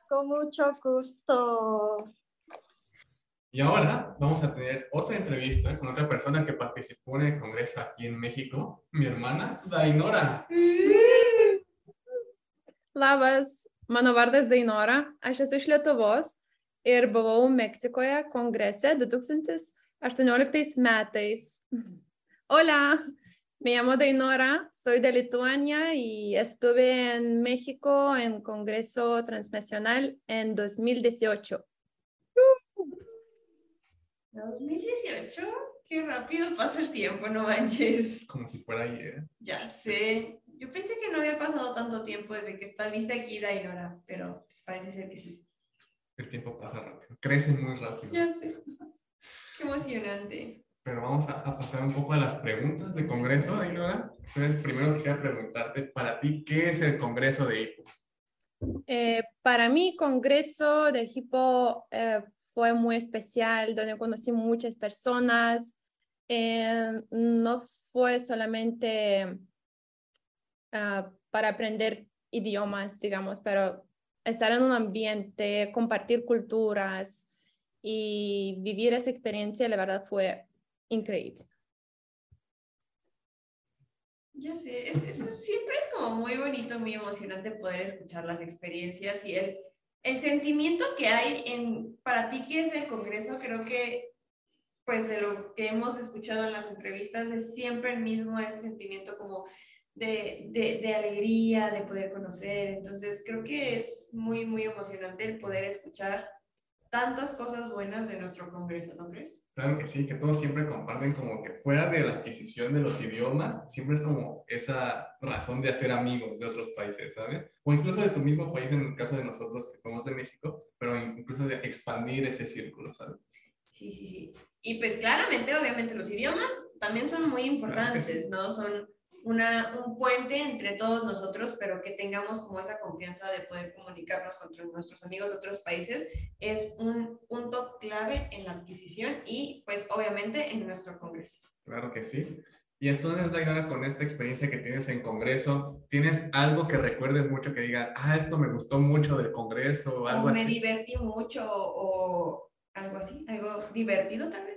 con mucho gusto. Y ahora vamos a tener otra entrevista con otra persona que participó en el congreso aquí en México, mi hermana Dainora. Labas, mano vardas Dainora, aš esu iš Lietuvos ir buvau Meksikoje kongrese 2018 metais. Hola, me llamo Dainora, soy de Lituania y estuve en México en Congreso Transnacional en 2018. 2018, qué rápido pasa el tiempo, no manches. Como si fuera ayer. Ya sé. Yo pensé que no había pasado tanto tiempo desde que estuviste aquí, Dainora, pero pues parece ser que sí. El tiempo pasa rápido, crece muy rápido. Ya sé. Qué emocionante. Pero vamos a, a pasar un poco a las preguntas de Congreso, Dainora. Entonces, primero quisiera preguntarte, para ti, ¿qué es el Congreso de HIPO? Eh, para mí, Congreso de Hipo eh, fue muy especial, donde conocí muchas personas. Eh, no fue solamente ah, para aprender idiomas, digamos, pero estar en un ambiente, compartir culturas y vivir esa experiencia, la verdad, fue increíble. Ya sé, es, es- siempre es como muy bonito, muy emocionante poder escuchar las experiencias y el, el sentimiento que hay en, para ti que es el Congreso, creo que pues de lo que hemos escuchado en las entrevistas es siempre el mismo, ese sentimiento como de, de, de alegría, de poder conocer. Entonces creo que es muy, muy emocionante el poder escuchar tantas cosas buenas de nuestro Congreso, ¿no crees? Claro que sí, que todos siempre comparten como que fuera de la adquisición de los idiomas, siempre es como esa razón de hacer amigos de otros países, ¿sabes? O incluso de tu mismo país en el caso de nosotros que somos de México, pero incluso de expandir ese círculo, ¿sabes? Sí, sí, sí. Y pues claramente, obviamente, los idiomas también son muy importantes, Claro sí. ¿no? Son una, un puente entre todos nosotros, pero que tengamos como esa confianza de poder comunicarnos con nuestros amigos de otros países es un punto clave en la adquisición y pues obviamente en nuestro Congreso. Claro que sí. Y entonces, Dainara, con esta experiencia que tienes en Congreso, ¿tienes algo que recuerdes mucho que diga, ah, esto me gustó mucho del Congreso o O algo me así? divertí mucho o algo así, algo divertido tal vez.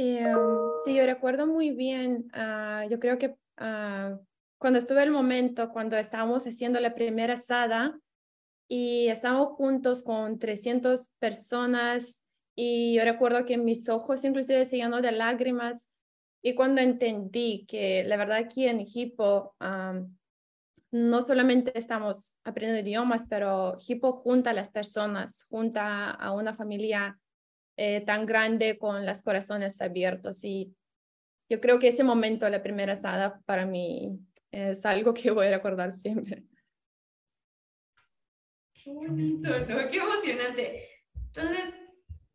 Eh, sí, yo recuerdo muy bien, ah, yo creo que ah, cuando estuve el momento, cuando estábamos haciendo la primera asada y estábamos juntos con 300 personas y yo recuerdo que mis ojos inclusive se llenó de lágrimas y cuando entendí que la verdad aquí en Hipo ah, no solamente estamos aprendiendo idiomas, pero Hipo junta a las personas, junta a una familia eh, tan grande con los corazones abiertos. Y yo creo que ese momento, la primera asada, para mí es algo que voy a recordar siempre. Qué bonito, ¿no? Qué emocionante. Entonces,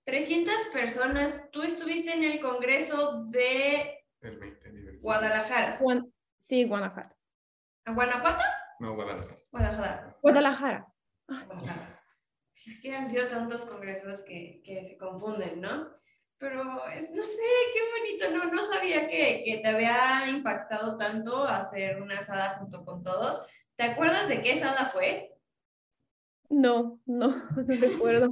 300 personas, tú estuviste en el Congreso de El 20 aniversario. Guadalajara. Sí, Guanajuato. ¿A Guanajuato? No, Guadalajara. Guadalajara. Guadalajara. Ah, sí. Guadalajara. Es que han sido tantos congresos que, que se confunden, ¿no? Pero es, no sé, qué bonito, no, no sabía que, que te había impactado tanto hacer una asada junto con todos. ¿Te acuerdas de qué asada fue? No, no, no recuerdo.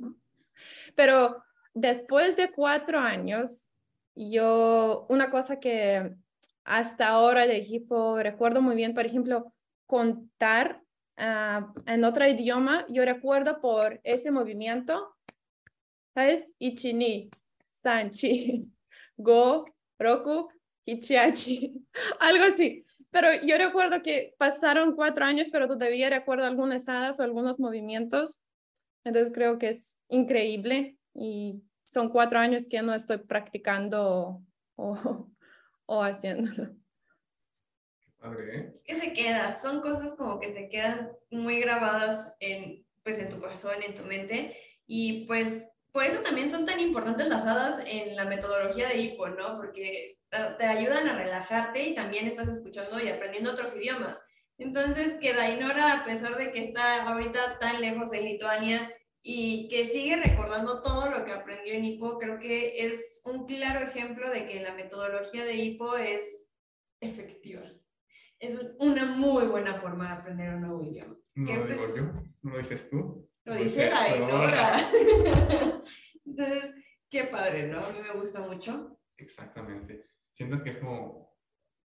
Pero después de cuatro años, yo, una cosa que hasta ahora de Hipo recuerdo muy bien, por ejemplo, contar ah, en otro idioma, yo recuerdo por ese movimiento, ¿sabes? Ichini, Sanchi, Go, Roku, Hichiachi, algo así. Pero yo recuerdo que pasaron cuatro años, pero todavía recuerdo algunas hadas o algunos movimientos. Entonces creo que es increíble y son cuatro años que no estoy practicando o, o haciéndolo. ¿Eh? Es que se queda, son cosas como que se quedan muy grabadas en, pues, en tu corazón, en tu mente, y pues por eso también son tan importantes las hadas en la metodología de HIPO, ¿no? Porque te ayudan a relajarte y también estás escuchando y aprendiendo otros idiomas. Entonces, que Dainora, a pesar de que está ahorita tan lejos en Lituania y que sigue recordando todo lo que aprendió en HIPO, creo que es un claro ejemplo de que la metodología de HIPO es efectiva es una muy buena forma de aprender un nuevo idioma. No ¿Qué lo digo yo, no lo dices tú. Lo dice dice Ainora. Entonces, qué padre, ¿no? A mí me gusta mucho. Exactamente. Siento que es como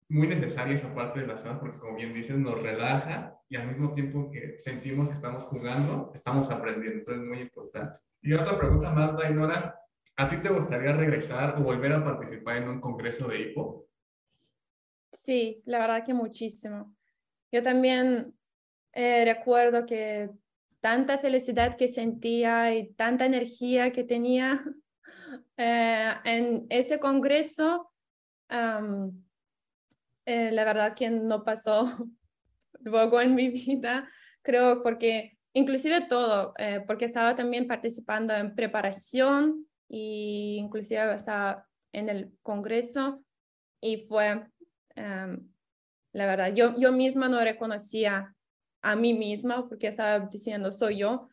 muy necesaria esa parte de las salas porque como bien dices, nos relaja y al mismo tiempo que sentimos que estamos jugando, estamos aprendiendo. Entonces es muy importante. Y otra pregunta más, Dainora. ¿A ti te gustaría regresar o volver a participar en un congreso de hipo? Sí, la verdad que muchísimo. Yo también eh, recuerdo que tanta felicidad que sentía y tanta energía que tenía eh, en ese congreso, eh, la verdad que no pasó luego en mi vida, creo, porque inclusive todo, porque estaba también participando en preparación y inclusive estaba en el Congreso y fue, em, la verdad, yo, yo misma no reconocía a mí misma porque estaba diciendo soy yo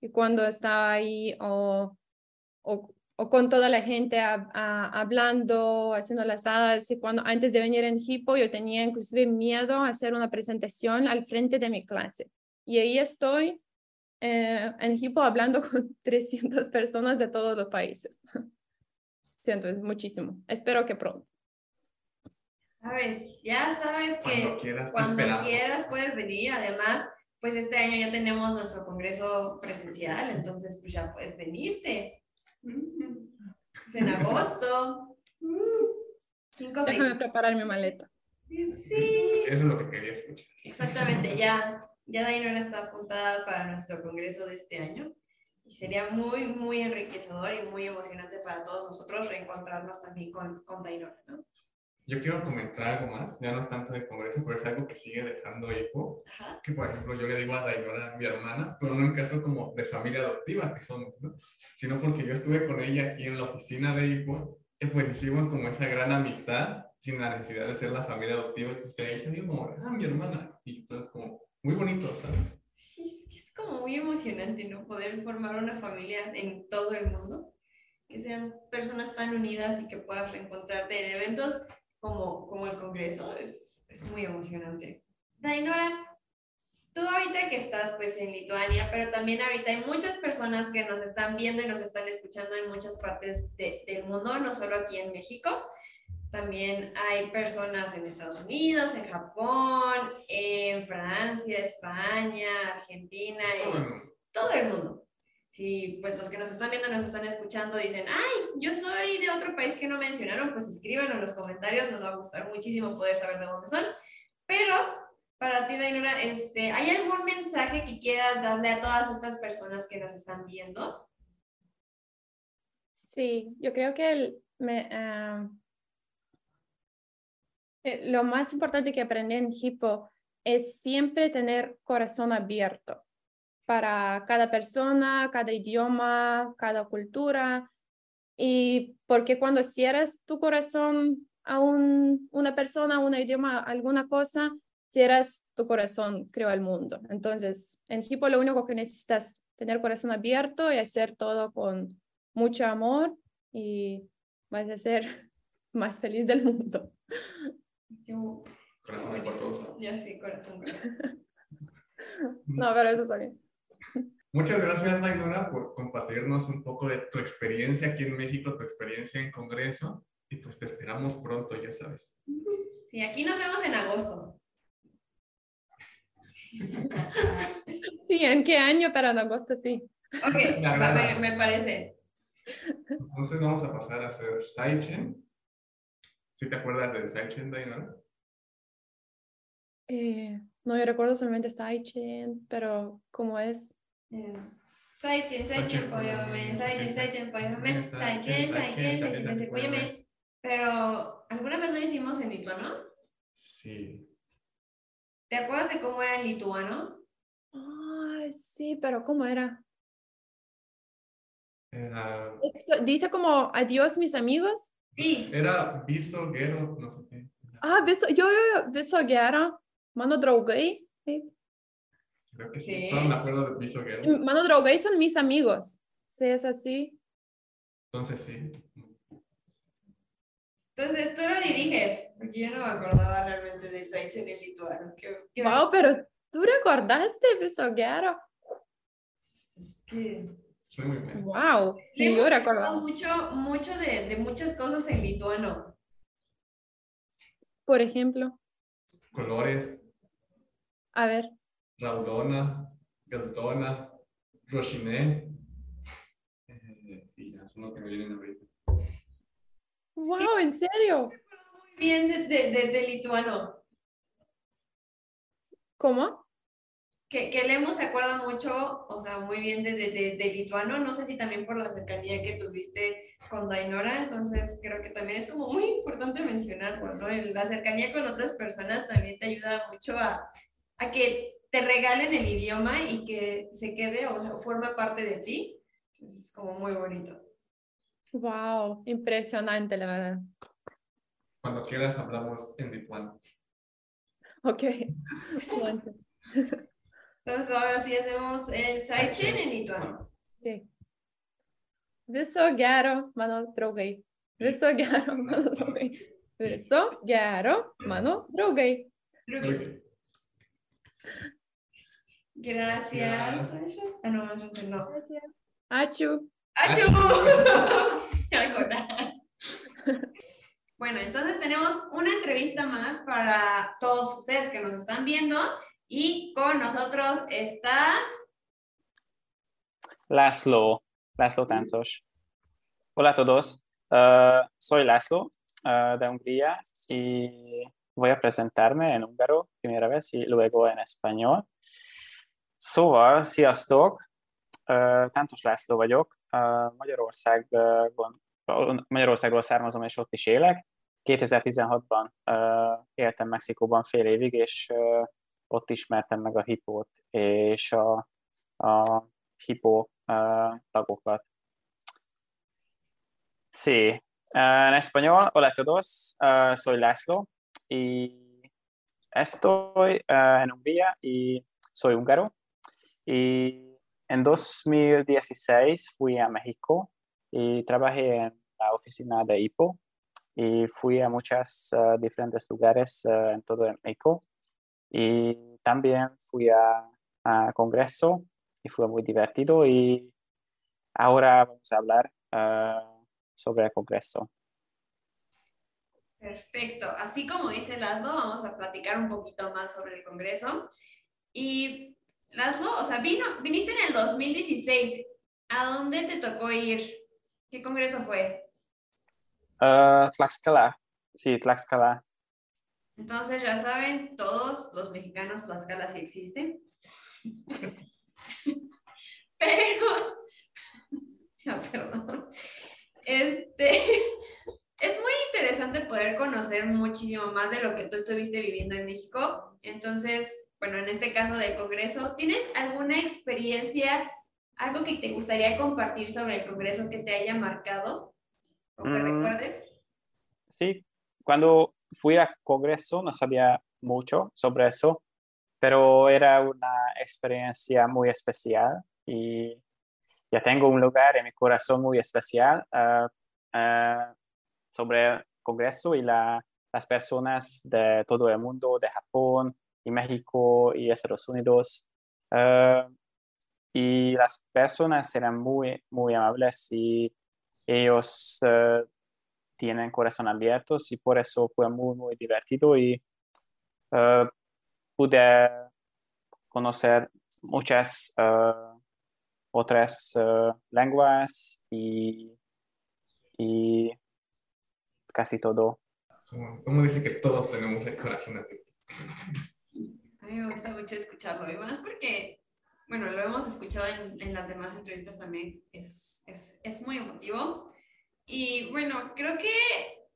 y cuando estaba ahí o, o, con toda la gente hablando, haciendo las hadas y cuando antes de venir en Hippo yo tenía inclusive miedo a hacer una presentación al frente de mi clase y ahí estoy eh, en Hippo hablando con 300 personas de todos los países. Siento, es muchísimo. Espero que pronto. Sabes, ya sabes que Cuando quieras, cuando quieras puedes venir. Además, pues este año ya tenemos nuestro congreso presencial, entonces pues ya puedes venirte. Es en agosto. Cinco, seis. Déjame preparar mi maleta. Sí, Eso es lo que quería escuchar. exactamente. Ya, ya Dainora está apuntada para nuestro congreso de este año. Y sería muy, muy enriquecedor y muy emocionante para todos nosotros reencontrarnos también con, con Dainora, ¿no? Yo quiero comentar algo más, ya no es tanto de congreso, pero es algo que sigue dejando hipo. Ajá. Que por ejemplo yo le digo a Dainora, mi hermana, pero no en caso como de familia adoptiva que somos, ¿no? Sino porque yo estuve con ella aquí en la oficina de hipo y pues hicimos como esa gran amistad sin la necesidad de ser la familia adoptiva. Y pues ahí se dio como, ah, mi hermana. Y entonces como muy bonito, ¿sabes? Sí, es que es como muy emocionante, ¿no? Poder formar una familia en todo el mundo, que sean personas tan unidas y que puedas reencontrarte en eventos como, como el Congreso, es, es muy emocionante. Dainora, tú ahorita que estás pues en Lituania, pero también ahorita hay muchas personas que nos están viendo y nos están escuchando en muchas partes de- del mundo, no solo aquí en México. También hay personas en Estados Unidos, en Japón, en Francia, España, Argentina, en todo el mundo. Si pues los que nos están viendo, nos están escuchando, dicen, ay, yo soy de otro país que no mencionaron, pues escríbanlo en los comentarios, nos va a gustar muchísimo poder saber de dónde son. Pero para ti, Dainora, este, ¿hay algún mensaje que quieras darle a todas estas personas que nos están viendo? Sí, yo creo que el- ah, eh, lo más importante que aprendí en Hippo es siempre tener corazón abierto para cada persona, cada idioma, cada cultura. Y porque cuando cierras tu corazón a un- una persona, a un idioma, a alguna cosa, cierras tu corazón, creo, al mundo. Entonces, en Hippo lo único que necesitas es tener corazón abierto y hacer todo con mucho amor y vas a ser más feliz del mundo. Yo, corazones por todos. ya sí, corazón, corazón. No, pero eso está bien. Muchas gracias, Dainora, por compartirnos un poco de tu experiencia aquí en México, tu experiencia en Congreso. Y pues te esperamos pronto, ya sabes. Sí, aquí nos vemos en agosto. Sí, ¿en qué año? Pero en agosto sí. Ok, Me me, parece. Entonces vamos a pasar a hacer Saichen. ¿Sí te acuerdas del Saichen, Dainora? Eh, no, yo recuerdo solamente Saichen, pero ¿cómo es? Saichen, Saichen, Poyomen, Saichen, Saichen, Poyomen, Saichen, Saichen, Saichen, Saichen, Poyomen. Pero, ¿alguna vez lo hicimos en lituano? Sí. ¿Te acuerdas de cómo era en lituano? Ay, sí, pero ¿cómo era? Era, Dice como adiós mis amigos. Sí, era Viso, Gero, no sé qué. Ah, viso, yo viso gero, mano draugai. Sí. Creo que sí. Sí. Solo me acuerdo de Viso, Gero. Mano draugai son mis amigos. Sí, es así. Entonces sí. entonces tú lo diriges, porque yo no me acordaba realmente del Saichen en lituano. Qué- qué- Wow, pero tú recordaste. Es que Soy muy bueno. Wow. Le yo recuerdo. mucho, mucho de, de muchas cosas en lituano. Por ejemplo, Colores, a ver. Raudona, geltona, rochiné. Eh, sí, ya son los que me vienen ahorita. Wow, ¿en serio? Muy bien de, de, de- de lituano. ¿Cómo? Que, que Lemo se acuerda mucho, o sea, muy bien de, de, de, de lituano. No sé si también por la cercanía que tuviste con Dainora, entonces creo que también es como muy importante mencionarlo, ¿no? El- La cercanía con otras personas también te ayuda mucho a, a que te regalen el idioma y que se quede o sea, forma parte de ti. Entonces es como muy bonito. Wow, impresionante, la verdad. Cuando quieras hablamos en lituano. Ok. Entonces ahora sí hacemos el sidechain en lituano. Ok. Viso gero, mano draugai. Viso gero, mano draugai. Viso gero, mano draugai. Ok. Gracias. Ah, no, no, no. Achu. Acordaba. Bueno, entonces tenemos una entrevista más para todos ustedes que nos están viendo y con nosotros está Laszlo, Laszlo Táncos. Hola a todos, Uh, soy Laszlo uh, de Hungría y voy a presentarme en húngaro primera vez y luego en español. Szóval, sziasztok! Táncos László vagyok, Magyarországon, Magyarországról származom és ott is élek. 2016-ban uh, éltem Mexikóban fél évig, és ott ismertem meg a hipót és a, a hipó tagokat. Sí, en español, hola a todos, soy Laszlo y estoy en Hungría y soy húngaro. Y en 2016 fui a México y trabajé en la oficina de IPO y fui a muchos uh, diferentes lugares uh, en todo México. Y también fui a, a Congreso y fue muy divertido y ahora vamos a hablar uh, sobre el Congreso. Perfecto. Así como dice Laszlo, vamos a platicar un poquito más sobre el Congreso. Y Laszlo, o sea, vino, viniste en el 2016. ¿A dónde te tocó ir? ¿Qué Congreso fue? Uh, Tlaxcala, sí, Tlaxcala. Entonces, ya saben, todos los mexicanos Tlaxcala sí existen. Pero, ya, perdón. Este, es muy interesante poder conocer muchísimo más de lo que tú estuviste viviendo en México. Entonces, bueno, en este caso del Congreso, ¿tienes alguna experiencia, algo que te gustaría compartir sobre el Congreso que te haya marcado o que Mm. recuerdes? Sí, cuando fui al Congreso no sabía mucho sobre eso, pero era una experiencia muy especial y ya tengo un lugar en mi corazón muy especial ah, ah, sobre el Congreso y la- las personas de todo el mundo, de Japón y México y Estados Unidos. Ah, y las personas eran muy, muy amables y ellos eh, tienen corazón abiertos y por eso fue muy, muy divertido y eh, pude conocer muchas otras lenguas y, y casi todo. Como, como dice que todos tenemos el corazón abierto. A mí me gusta mucho escucharlo, y más porque, bueno, lo hemos escuchado en, en las demás entrevistas también, es, es, es muy emotivo. Y bueno, creo que,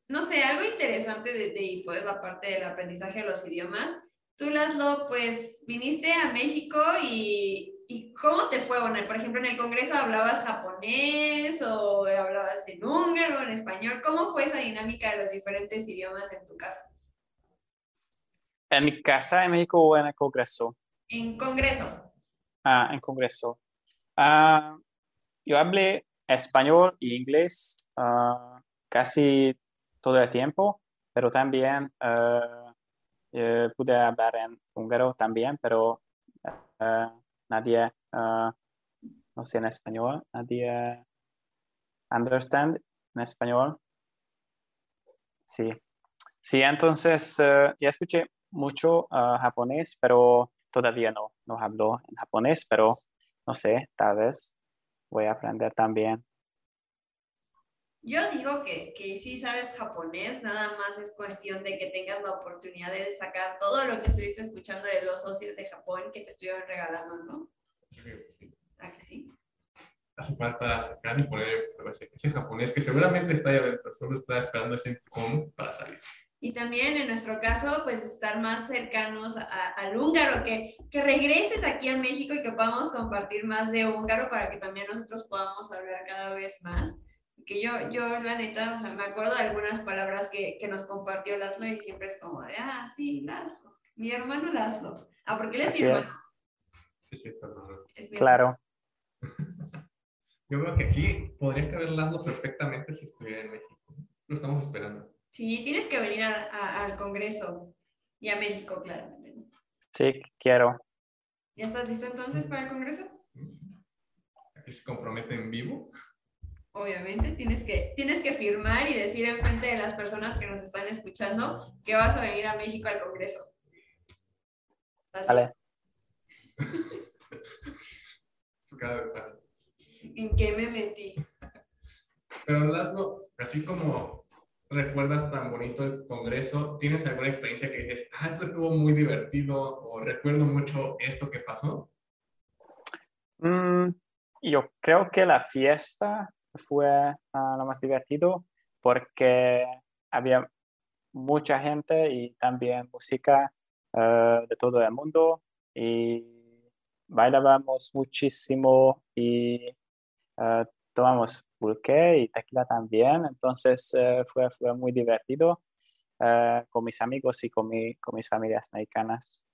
no sé, algo interesante de, de pues, la parte del aprendizaje de los idiomas. Tú, Laszlo, pues viniste a México y, y ¿cómo te fue? Bueno, por ejemplo, en el Congreso hablabas japonés o hablabas en húngaro, en español. ¿Cómo fue esa dinámica de los diferentes idiomas en tu casa? En mi casa en México o en el Congreso. En Congreso. Ah, en Congreso. Ah, yo hablé español e inglés ah, casi todo el tiempo, pero también ah, eh, pude hablar en húngaro también, pero nadie no sé en español, nadie understand en español. Sí, sí, entonces eh, ya escuché mucho ah, japonés, pero todavía no, no hablo en japonés, pero no sé, tal vez voy a aprender también. Yo digo que, que sí sabes japonés, nada más es cuestión de que tengas la oportunidad de sacar todo lo que estuviste escuchando de los socios de Japón que te estuvieron regalando, ¿no? Sí. ¿A que sí? Hace falta sacar y poner ese, ese japonés que seguramente está ya, pero solo está esperando ese con para salir. Y también en nuestro caso, pues estar más cercanos a- al húngaro, que, que regreses aquí a México y que podamos compartir más de húngaro para que también nosotros podamos hablar cada vez más. Que yo, yo la neta, o sea, me acuerdo de algunas palabras que, que nos compartió Laszlo y siempre es como de, ah, sí, Laszlo, mi hermano Laszlo. Ah, porque él es Así mi es. hermano. Sí, sí, es mi Claro, Yo veo que aquí podría caber Laszlo perfectamente si estuviera en México. Lo estamos esperando. Sí, tienes que venir a- a- al Congreso y a México, claramente. sí, quiero. ¿Ya estás listo entonces para el Congreso? Aquí se compromete en vivo. Obviamente, tienes que, tienes que firmar y decir en frente de las personas que nos están escuchando que vas a venir a México al Congreso. ¿Estás Vale. Su cara de? ¿En qué me metí? Pero Laszlo, así como recuerdas tan bonito el congreso, ¿tienes alguna experiencia que dices, ah, esto estuvo muy divertido o recuerdo mucho esto que pasó? Mm, yo creo que la fiesta fue ah, lo más divertido porque había mucha gente y también música eh, de todo el mundo y bailábamos muchísimo y eh, tomamos pulque y tequila también, entonces eh, fue, fue muy divertido eh, con mis amigos y con, mi- con mis familias mexicanas.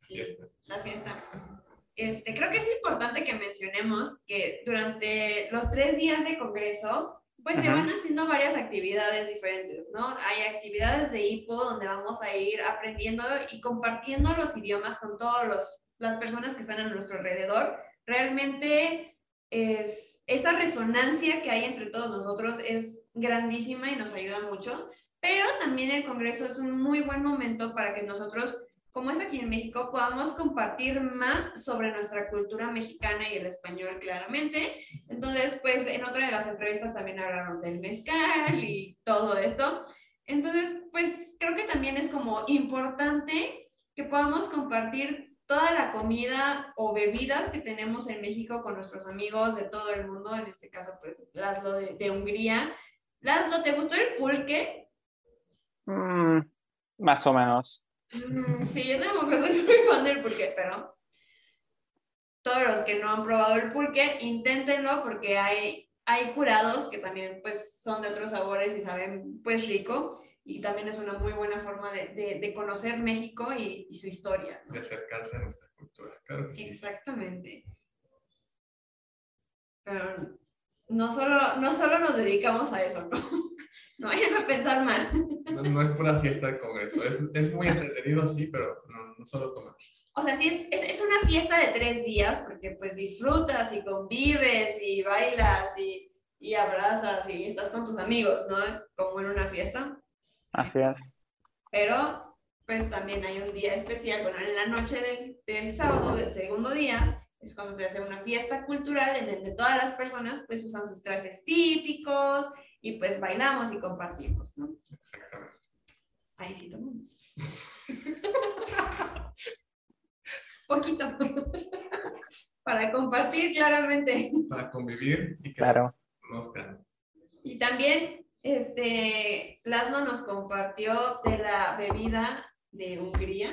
Fiesta. La fiesta. Este, creo que es importante que mencionemos que durante los tres días de Congreso, pues se Ajá. van haciendo varias actividades diferentes, ¿no? Hay actividades de hipo donde vamos a ir aprendiendo y compartiendo los idiomas con todas las personas que están a nuestro alrededor. Realmente es, esa resonancia que hay entre todos nosotros es grandísima y nos ayuda mucho, pero también el Congreso es un muy buen momento para que nosotros, como es aquí en México, podamos compartir más sobre nuestra cultura mexicana y el español claramente. Entonces, pues en otra de las entrevistas también hablaron del mezcal y todo esto. Entonces, pues creo que también es como importante que podamos compartir toda la comida o bebidas que tenemos en México con nuestros amigos de todo el mundo, en este caso, pues Laszlo de, de Hungría. Laszlo, ¿te gustó el pulque? Mm, más o menos. Mm, sí, yo tampoco soy muy fan del pulque, pero todos los que no han probado el pulque, inténtenlo porque hay, hay curados que también pues son de otros sabores y saben pues rico y también es una muy buena forma de, de- de conocer México y, y su historia. ¿no? De acercarse a nuestra cultura. Claro que sí. Exactamente. Pero no solo, no solo nos dedicamos a eso, ¿no? No vayan a pensar mal. No, no es pura fiesta del congreso. Es, es muy entretenido, sí, pero no, no solo tomar. O sea, sí, es, es, es una fiesta de tres días porque pues disfrutas y convives y bailas y, y abrazas y estás con tus amigos, ¿no? Como en una fiesta. Así es. Pero pues también hay un día especial, bueno, en la noche del, del sábado, del segundo día, es cuando se hace una fiesta cultural en donde todas las personas pues usan sus trajes típicos y pues bailamos y compartimos, ¿no? Exactamente. Ahí sí tomamos. Poquito. Para compartir claramente. Para convivir y que Claro. nos conozcan. Y también, este, Laszlo nos compartió de la bebida de Hungría.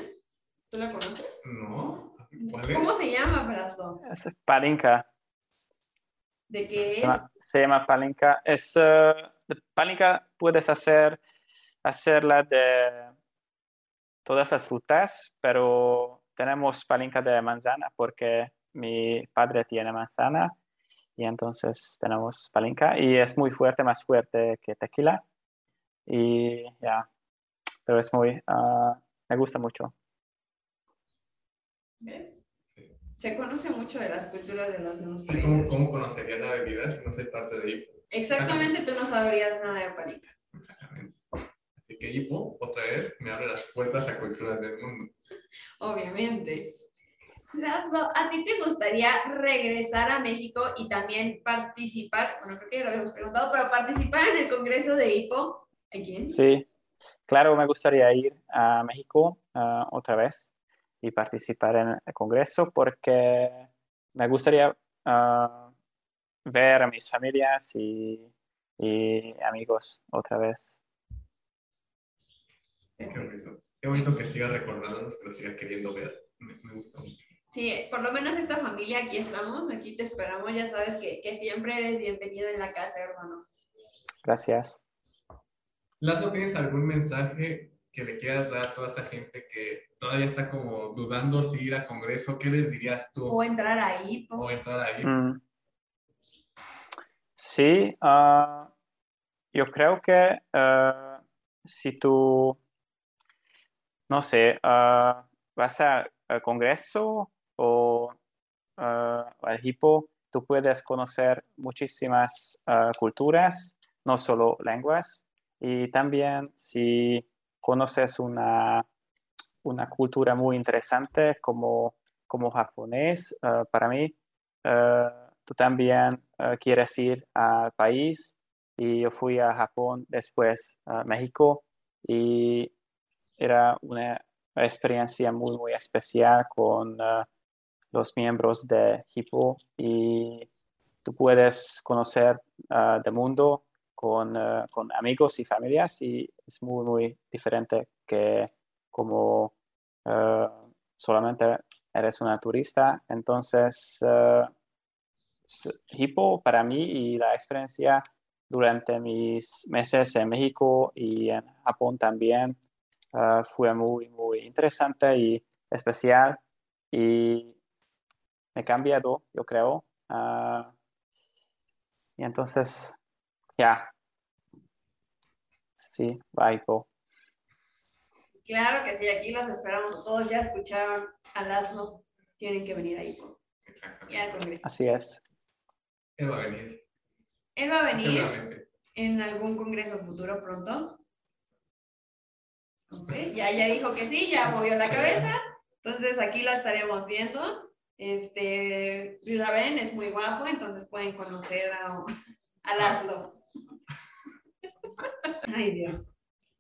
¿Tú la conoces? No. ¿Cuál es? ¿Cómo se llama, Laszlo? Es palinka. ¿De qué Se es? llama, se llama palinka. Es, eh, de palinka puedes hacer, hacerla de todas las frutas, pero tenemos palinka de manzana porque mi padre tiene manzana y entonces tenemos palinka y es muy fuerte, más fuerte que tequila. Y ya, pero es muy, ah, me gusta mucho. ¿Ves? Se conoce mucho de las culturas de los demás Sí, ¿cómo, cómo conocería la bebida si no soy parte de Hippo? Exactamente, tú no sabrías nada de Palica. Exactamente. Así que Hippo, otra vez, me abre las puertas a culturas del mundo. Obviamente. Laszlo, ¿a ti te gustaría regresar a México y también participar? Bueno, creo que ya lo habíamos preguntado, pero participar en el Congreso de HIPO. ¿Again? Sí, claro, me gustaría ir a México ah, otra vez y participar en el Congreso porque me gustaría ah, ver a mis familias y, y amigos otra vez. Qué bonito. Qué bonito que siga recordándonos, que lo siga queriendo ver. Me, me gusta mucho. Sí, por lo menos esta familia, aquí estamos, aquí te esperamos, ya sabes que, que siempre eres bienvenido en la casa, hermano. Gracias. Laszlo, ¿tienes algún mensaje que le quieras dar a toda esta gente que todavía está como dudando si ir a Congreso? ¿Qué les dirías tú? O entrar a HIPO. O entrar ahí. Mm. Sí, ah, yo creo que ah, si tú, no sé, ah, vas a- al Congreso o ah, al HIPO, tú puedes conocer muchísimas ah, culturas, no solo lenguas, y también si conoces una, una cultura muy interesante como, como japonés, ah, para mí, ah, tú también ah, quieres ir al país. Y yo fui a Japón, después a México. Y era una experiencia muy, muy especial con ah, los miembros de HIPO y tú puedes conocer del mundo con, ah, con amigos y familias y es muy, muy diferente que como ah, solamente eres una turista. Entonces, Hippo para mí y la experiencia durante mis meses en México y en Japón también fue muy, muy interesante y especial y me ha cambiado, yo creo. Ah, y entonces, ya. Sí, va Hippo. Claro que sí, aquí los esperamos. Todos ya escucharon a Laszlo. Tienen que venir a HIPO y Exactamente. al Congreso. Así es. Él va a venir. Él va a venir en algún congreso futuro pronto. Ok, Ya, ya dijo que sí, ya movió la cabeza. Entonces aquí la estaremos viendo. Este, la ven, es muy guapo, entonces pueden conocer a, a Laszlo. Ay, Dios.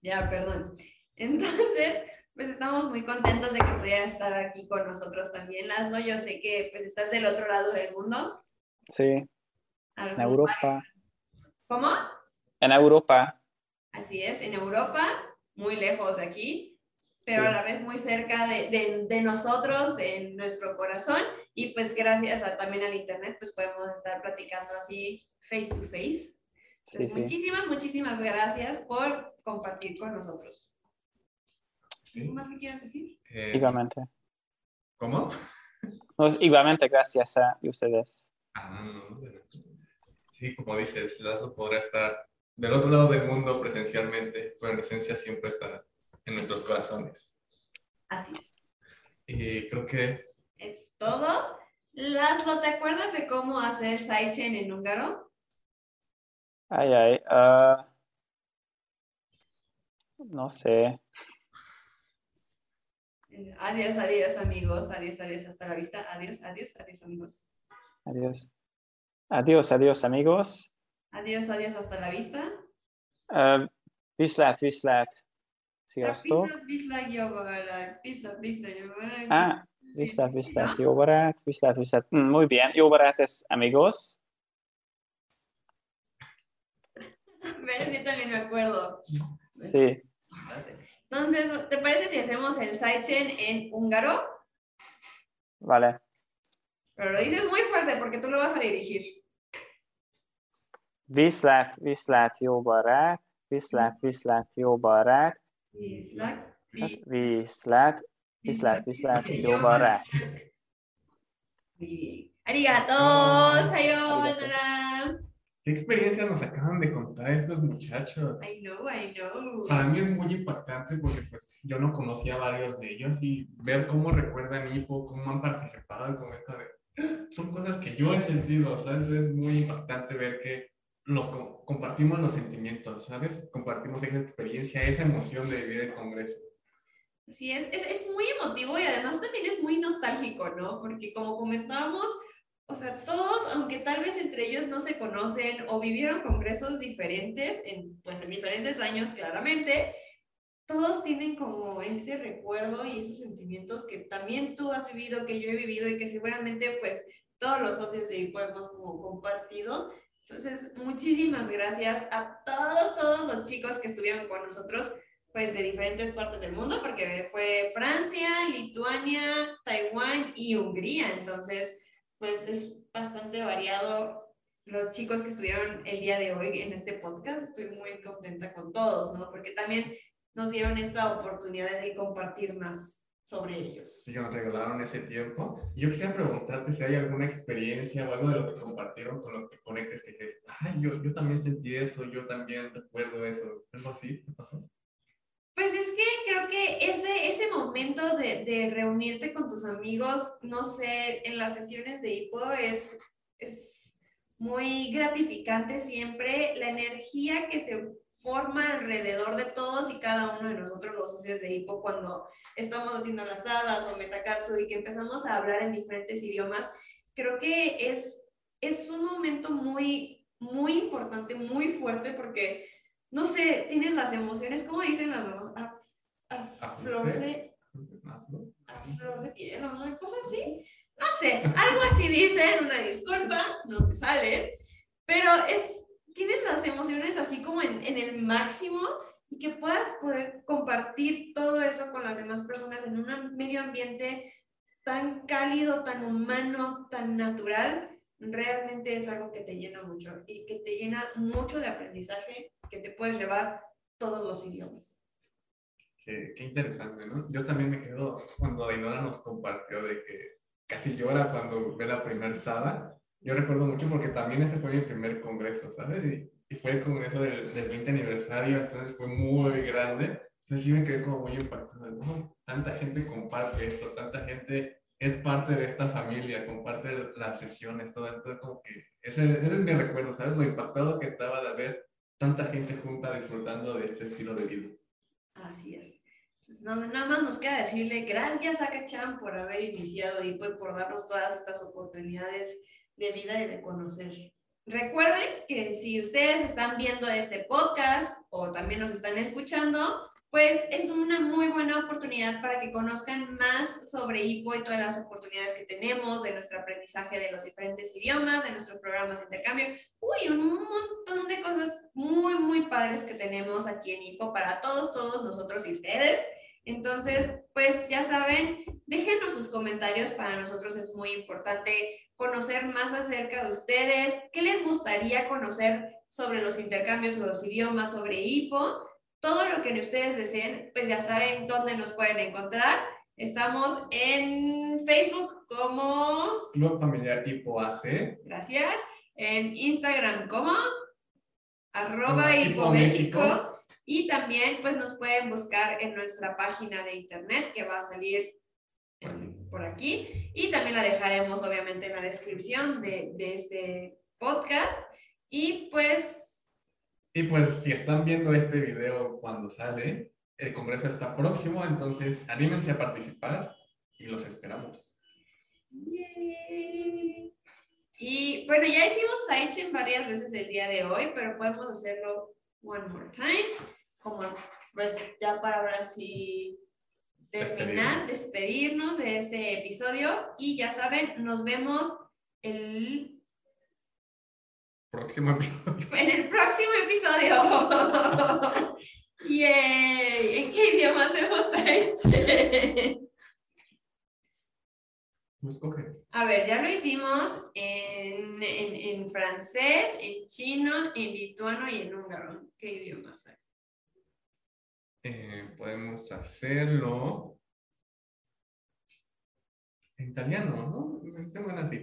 Ya, perdón. Entonces, pues estamos muy contentos de que pudiera estar aquí con nosotros también, Laszlo. Yo sé que pues estás del otro lado del mundo. Sí, en Europa. ¿Cómo? En Europa. Así es, en Europa, muy lejos de aquí, pero Sí. a la vez muy cerca de, de- de nosotros, en nuestro corazón, y pues gracias a, también al Internet, pues podemos estar platicando así face to face. Sí, Entonces, sí. muchísimas, muchísimas gracias por compartir con nosotros. Sí. ¿Algo más que quieras decir? Eh, Igualmente. ¿Cómo? No, igualmente, gracias a ustedes. Ah, no. Sí, como dices, Laszlo podrá estar del otro lado del mundo presencialmente, pero en esencia siempre está en nuestros corazones. Así es. Y creo que Es todo. Laszlo, ¿te acuerdas de cómo hacer Saichen en húngaro? Ay, ay. ah, no sé. Eh, Adiós, adiós, amigos. Adiós, adiós, hasta la vista. Adiós, adiós, adiós, amigos. Adiós. Adiós, adiós, amigos. Adiós, adiós, hasta la vista. Ah, vislát, vislát. Sziasztok. Viszlát, viszlát. Viszlát, viszlát. Ah, vislát, vislát, jó barát. Vislát. Mm, muy bien. Jó barát es amigos. Sí también me acuerdo. Sí. Entonces, ¿te parece si hacemos el sidechain en húngaro? Vale. Pero lo dices muy fuerte porque tú lo vas a dirigir. Viszlát, viszlát, jó barát. Viszlát, viszlát, jó barát. Viszlát, vi- Viszlát, viszlát, viszlát, jó barát. vi- Arigato, sayo, Arigato. sayonara. ¿Qué experiencia nos acaban de contar estos muchachos? I know, I know. Para mí es muy impactante porque pues yo no conocía a varios de ellos y ver cómo recuerdan Hipo, cómo han participado con esto de... Son cosas que yo he sentido, ¿sabes? Es muy impactante ver que los compartimos los sentimientos, ¿sabes? Compartimos esa experiencia, esa emoción de vivir el Congreso. Sí, es, es, es muy emotivo y además también es muy nostálgico, ¿no? Porque como comentábamos, o sea, todos, aunque tal vez entre ellos no se conocen o vivieron congresos diferentes, en, pues en diferentes años claramente, todos tienen como ese recuerdo y esos sentimientos que también tú has vivido, que yo he vivido y que seguramente pues todos los socios de IPO hemos como compartido. Entonces, muchísimas gracias a todos, todos los chicos que estuvieron con nosotros, pues de diferentes partes del mundo, porque fue Francia, Lituania, Taiwán y Hungría. Entonces, pues es bastante variado los chicos que estuvieron el día de hoy en este podcast. Estoy muy contenta con todos, ¿no? Porque también nos dieron esta oportunidad de compartir más sobre ellos. Sí, que nos regalaron ese tiempo. Yo quisiera preguntarte si hay alguna experiencia o algo de lo que compartieron con lo que conectes que dices, ay, yo, yo también sentí eso, yo también recuerdo eso. ¿Algo así te pasó? Pues es que creo que ese, ese momento de, de, reunirte con tus amigos, no sé, en las sesiones de hipo es, es muy gratificante siempre. La energía que se forma alrededor de todos y cada uno de nosotros, los socios de hipo, cuando estamos haciendo las hadas o metakatsu y que empezamos a hablar en diferentes idiomas, creo que es, es un momento muy, muy importante, muy fuerte porque no sé, tienes las emociones, ¿cómo dicen las mamás? A, flor de... A flor de piel, una cosa así. No sé, algo así dicen, una disculpa, no me sale, pero es, tienes las emociones así como en, en el máximo y que puedas poder compartir todo eso con las demás personas en un medio ambiente tan cálido, tan humano, tan natural, realmente es algo que te llena mucho y que te llena mucho de aprendizaje que te puedes llevar todos los idiomas. Qué, qué interesante, ¿no? Yo también me quedo cuando Ainora nos compartió de que casi llora cuando ve la primera sala. Yo recuerdo mucho porque también ese fue mi primer congreso, ¿sabes? Y, y fue el congreso del, del, 20 aniversario, entonces fue muy grande. Entonces sí me quedé como muy impactado. ¿no? Tanta gente comparte esto, tanta gente es parte de esta familia, comparte las sesiones, todo. Entonces como que ese, ese es mi recuerdo, ¿sabes? Lo impactado que estaba de ver tanta gente junta disfrutando de este estilo de vida. Así es. Entonces, nada más nos queda decirle gracias a Kachan por haber iniciado y pues, por darnos todas estas oportunidades de vida y de conocer. Recuerden que si ustedes están viendo este podcast o también nos están escuchando, pues es una muy buena oportunidad para que conozcan más sobre IPO y todas las oportunidades que tenemos, de nuestro aprendizaje de los diferentes idiomas, de nuestros programas de intercambio. Uy, un montón de cosas muy, muy padres que tenemos aquí en IPO para todos, todos nosotros y ustedes. Entonces, pues ya saben, déjenos sus comentarios, para nosotros es muy importante conocer más acerca de ustedes, qué les gustaría conocer sobre los intercambios, los idiomas, sobre IPO todo lo que ustedes deseen, pues ya saben dónde nos pueden encontrar. Estamos en Facebook como Club Familiar Tipo AC. Gracias. En Instagram como arroba Hipo México. Y también pues nos pueden buscar en nuestra página de internet que va a salir por aquí. Y también la dejaremos obviamente en la descripción de, de este podcast. Y pues y pues si están viendo este video cuando sale, el Congreso está próximo, entonces anímense a participar y los esperamos. Y bueno, ya hicimos Saichen varias veces el día de hoy, pero podemos hacerlo one more time, como pues ya para ahora sí terminar, despedirnos de este episodio y ya saben, nos vemos el próximo episodio. En el próximo episodio. Yay. ¿En qué idioma hacemos Saiche? A ver, ya lo hicimos en, en, en, francés, en chino, en lituano y en húngaro. ¿Qué idiomas hay? Eh, podemos hacerlo en italiano, ¿no? Tengo ganas de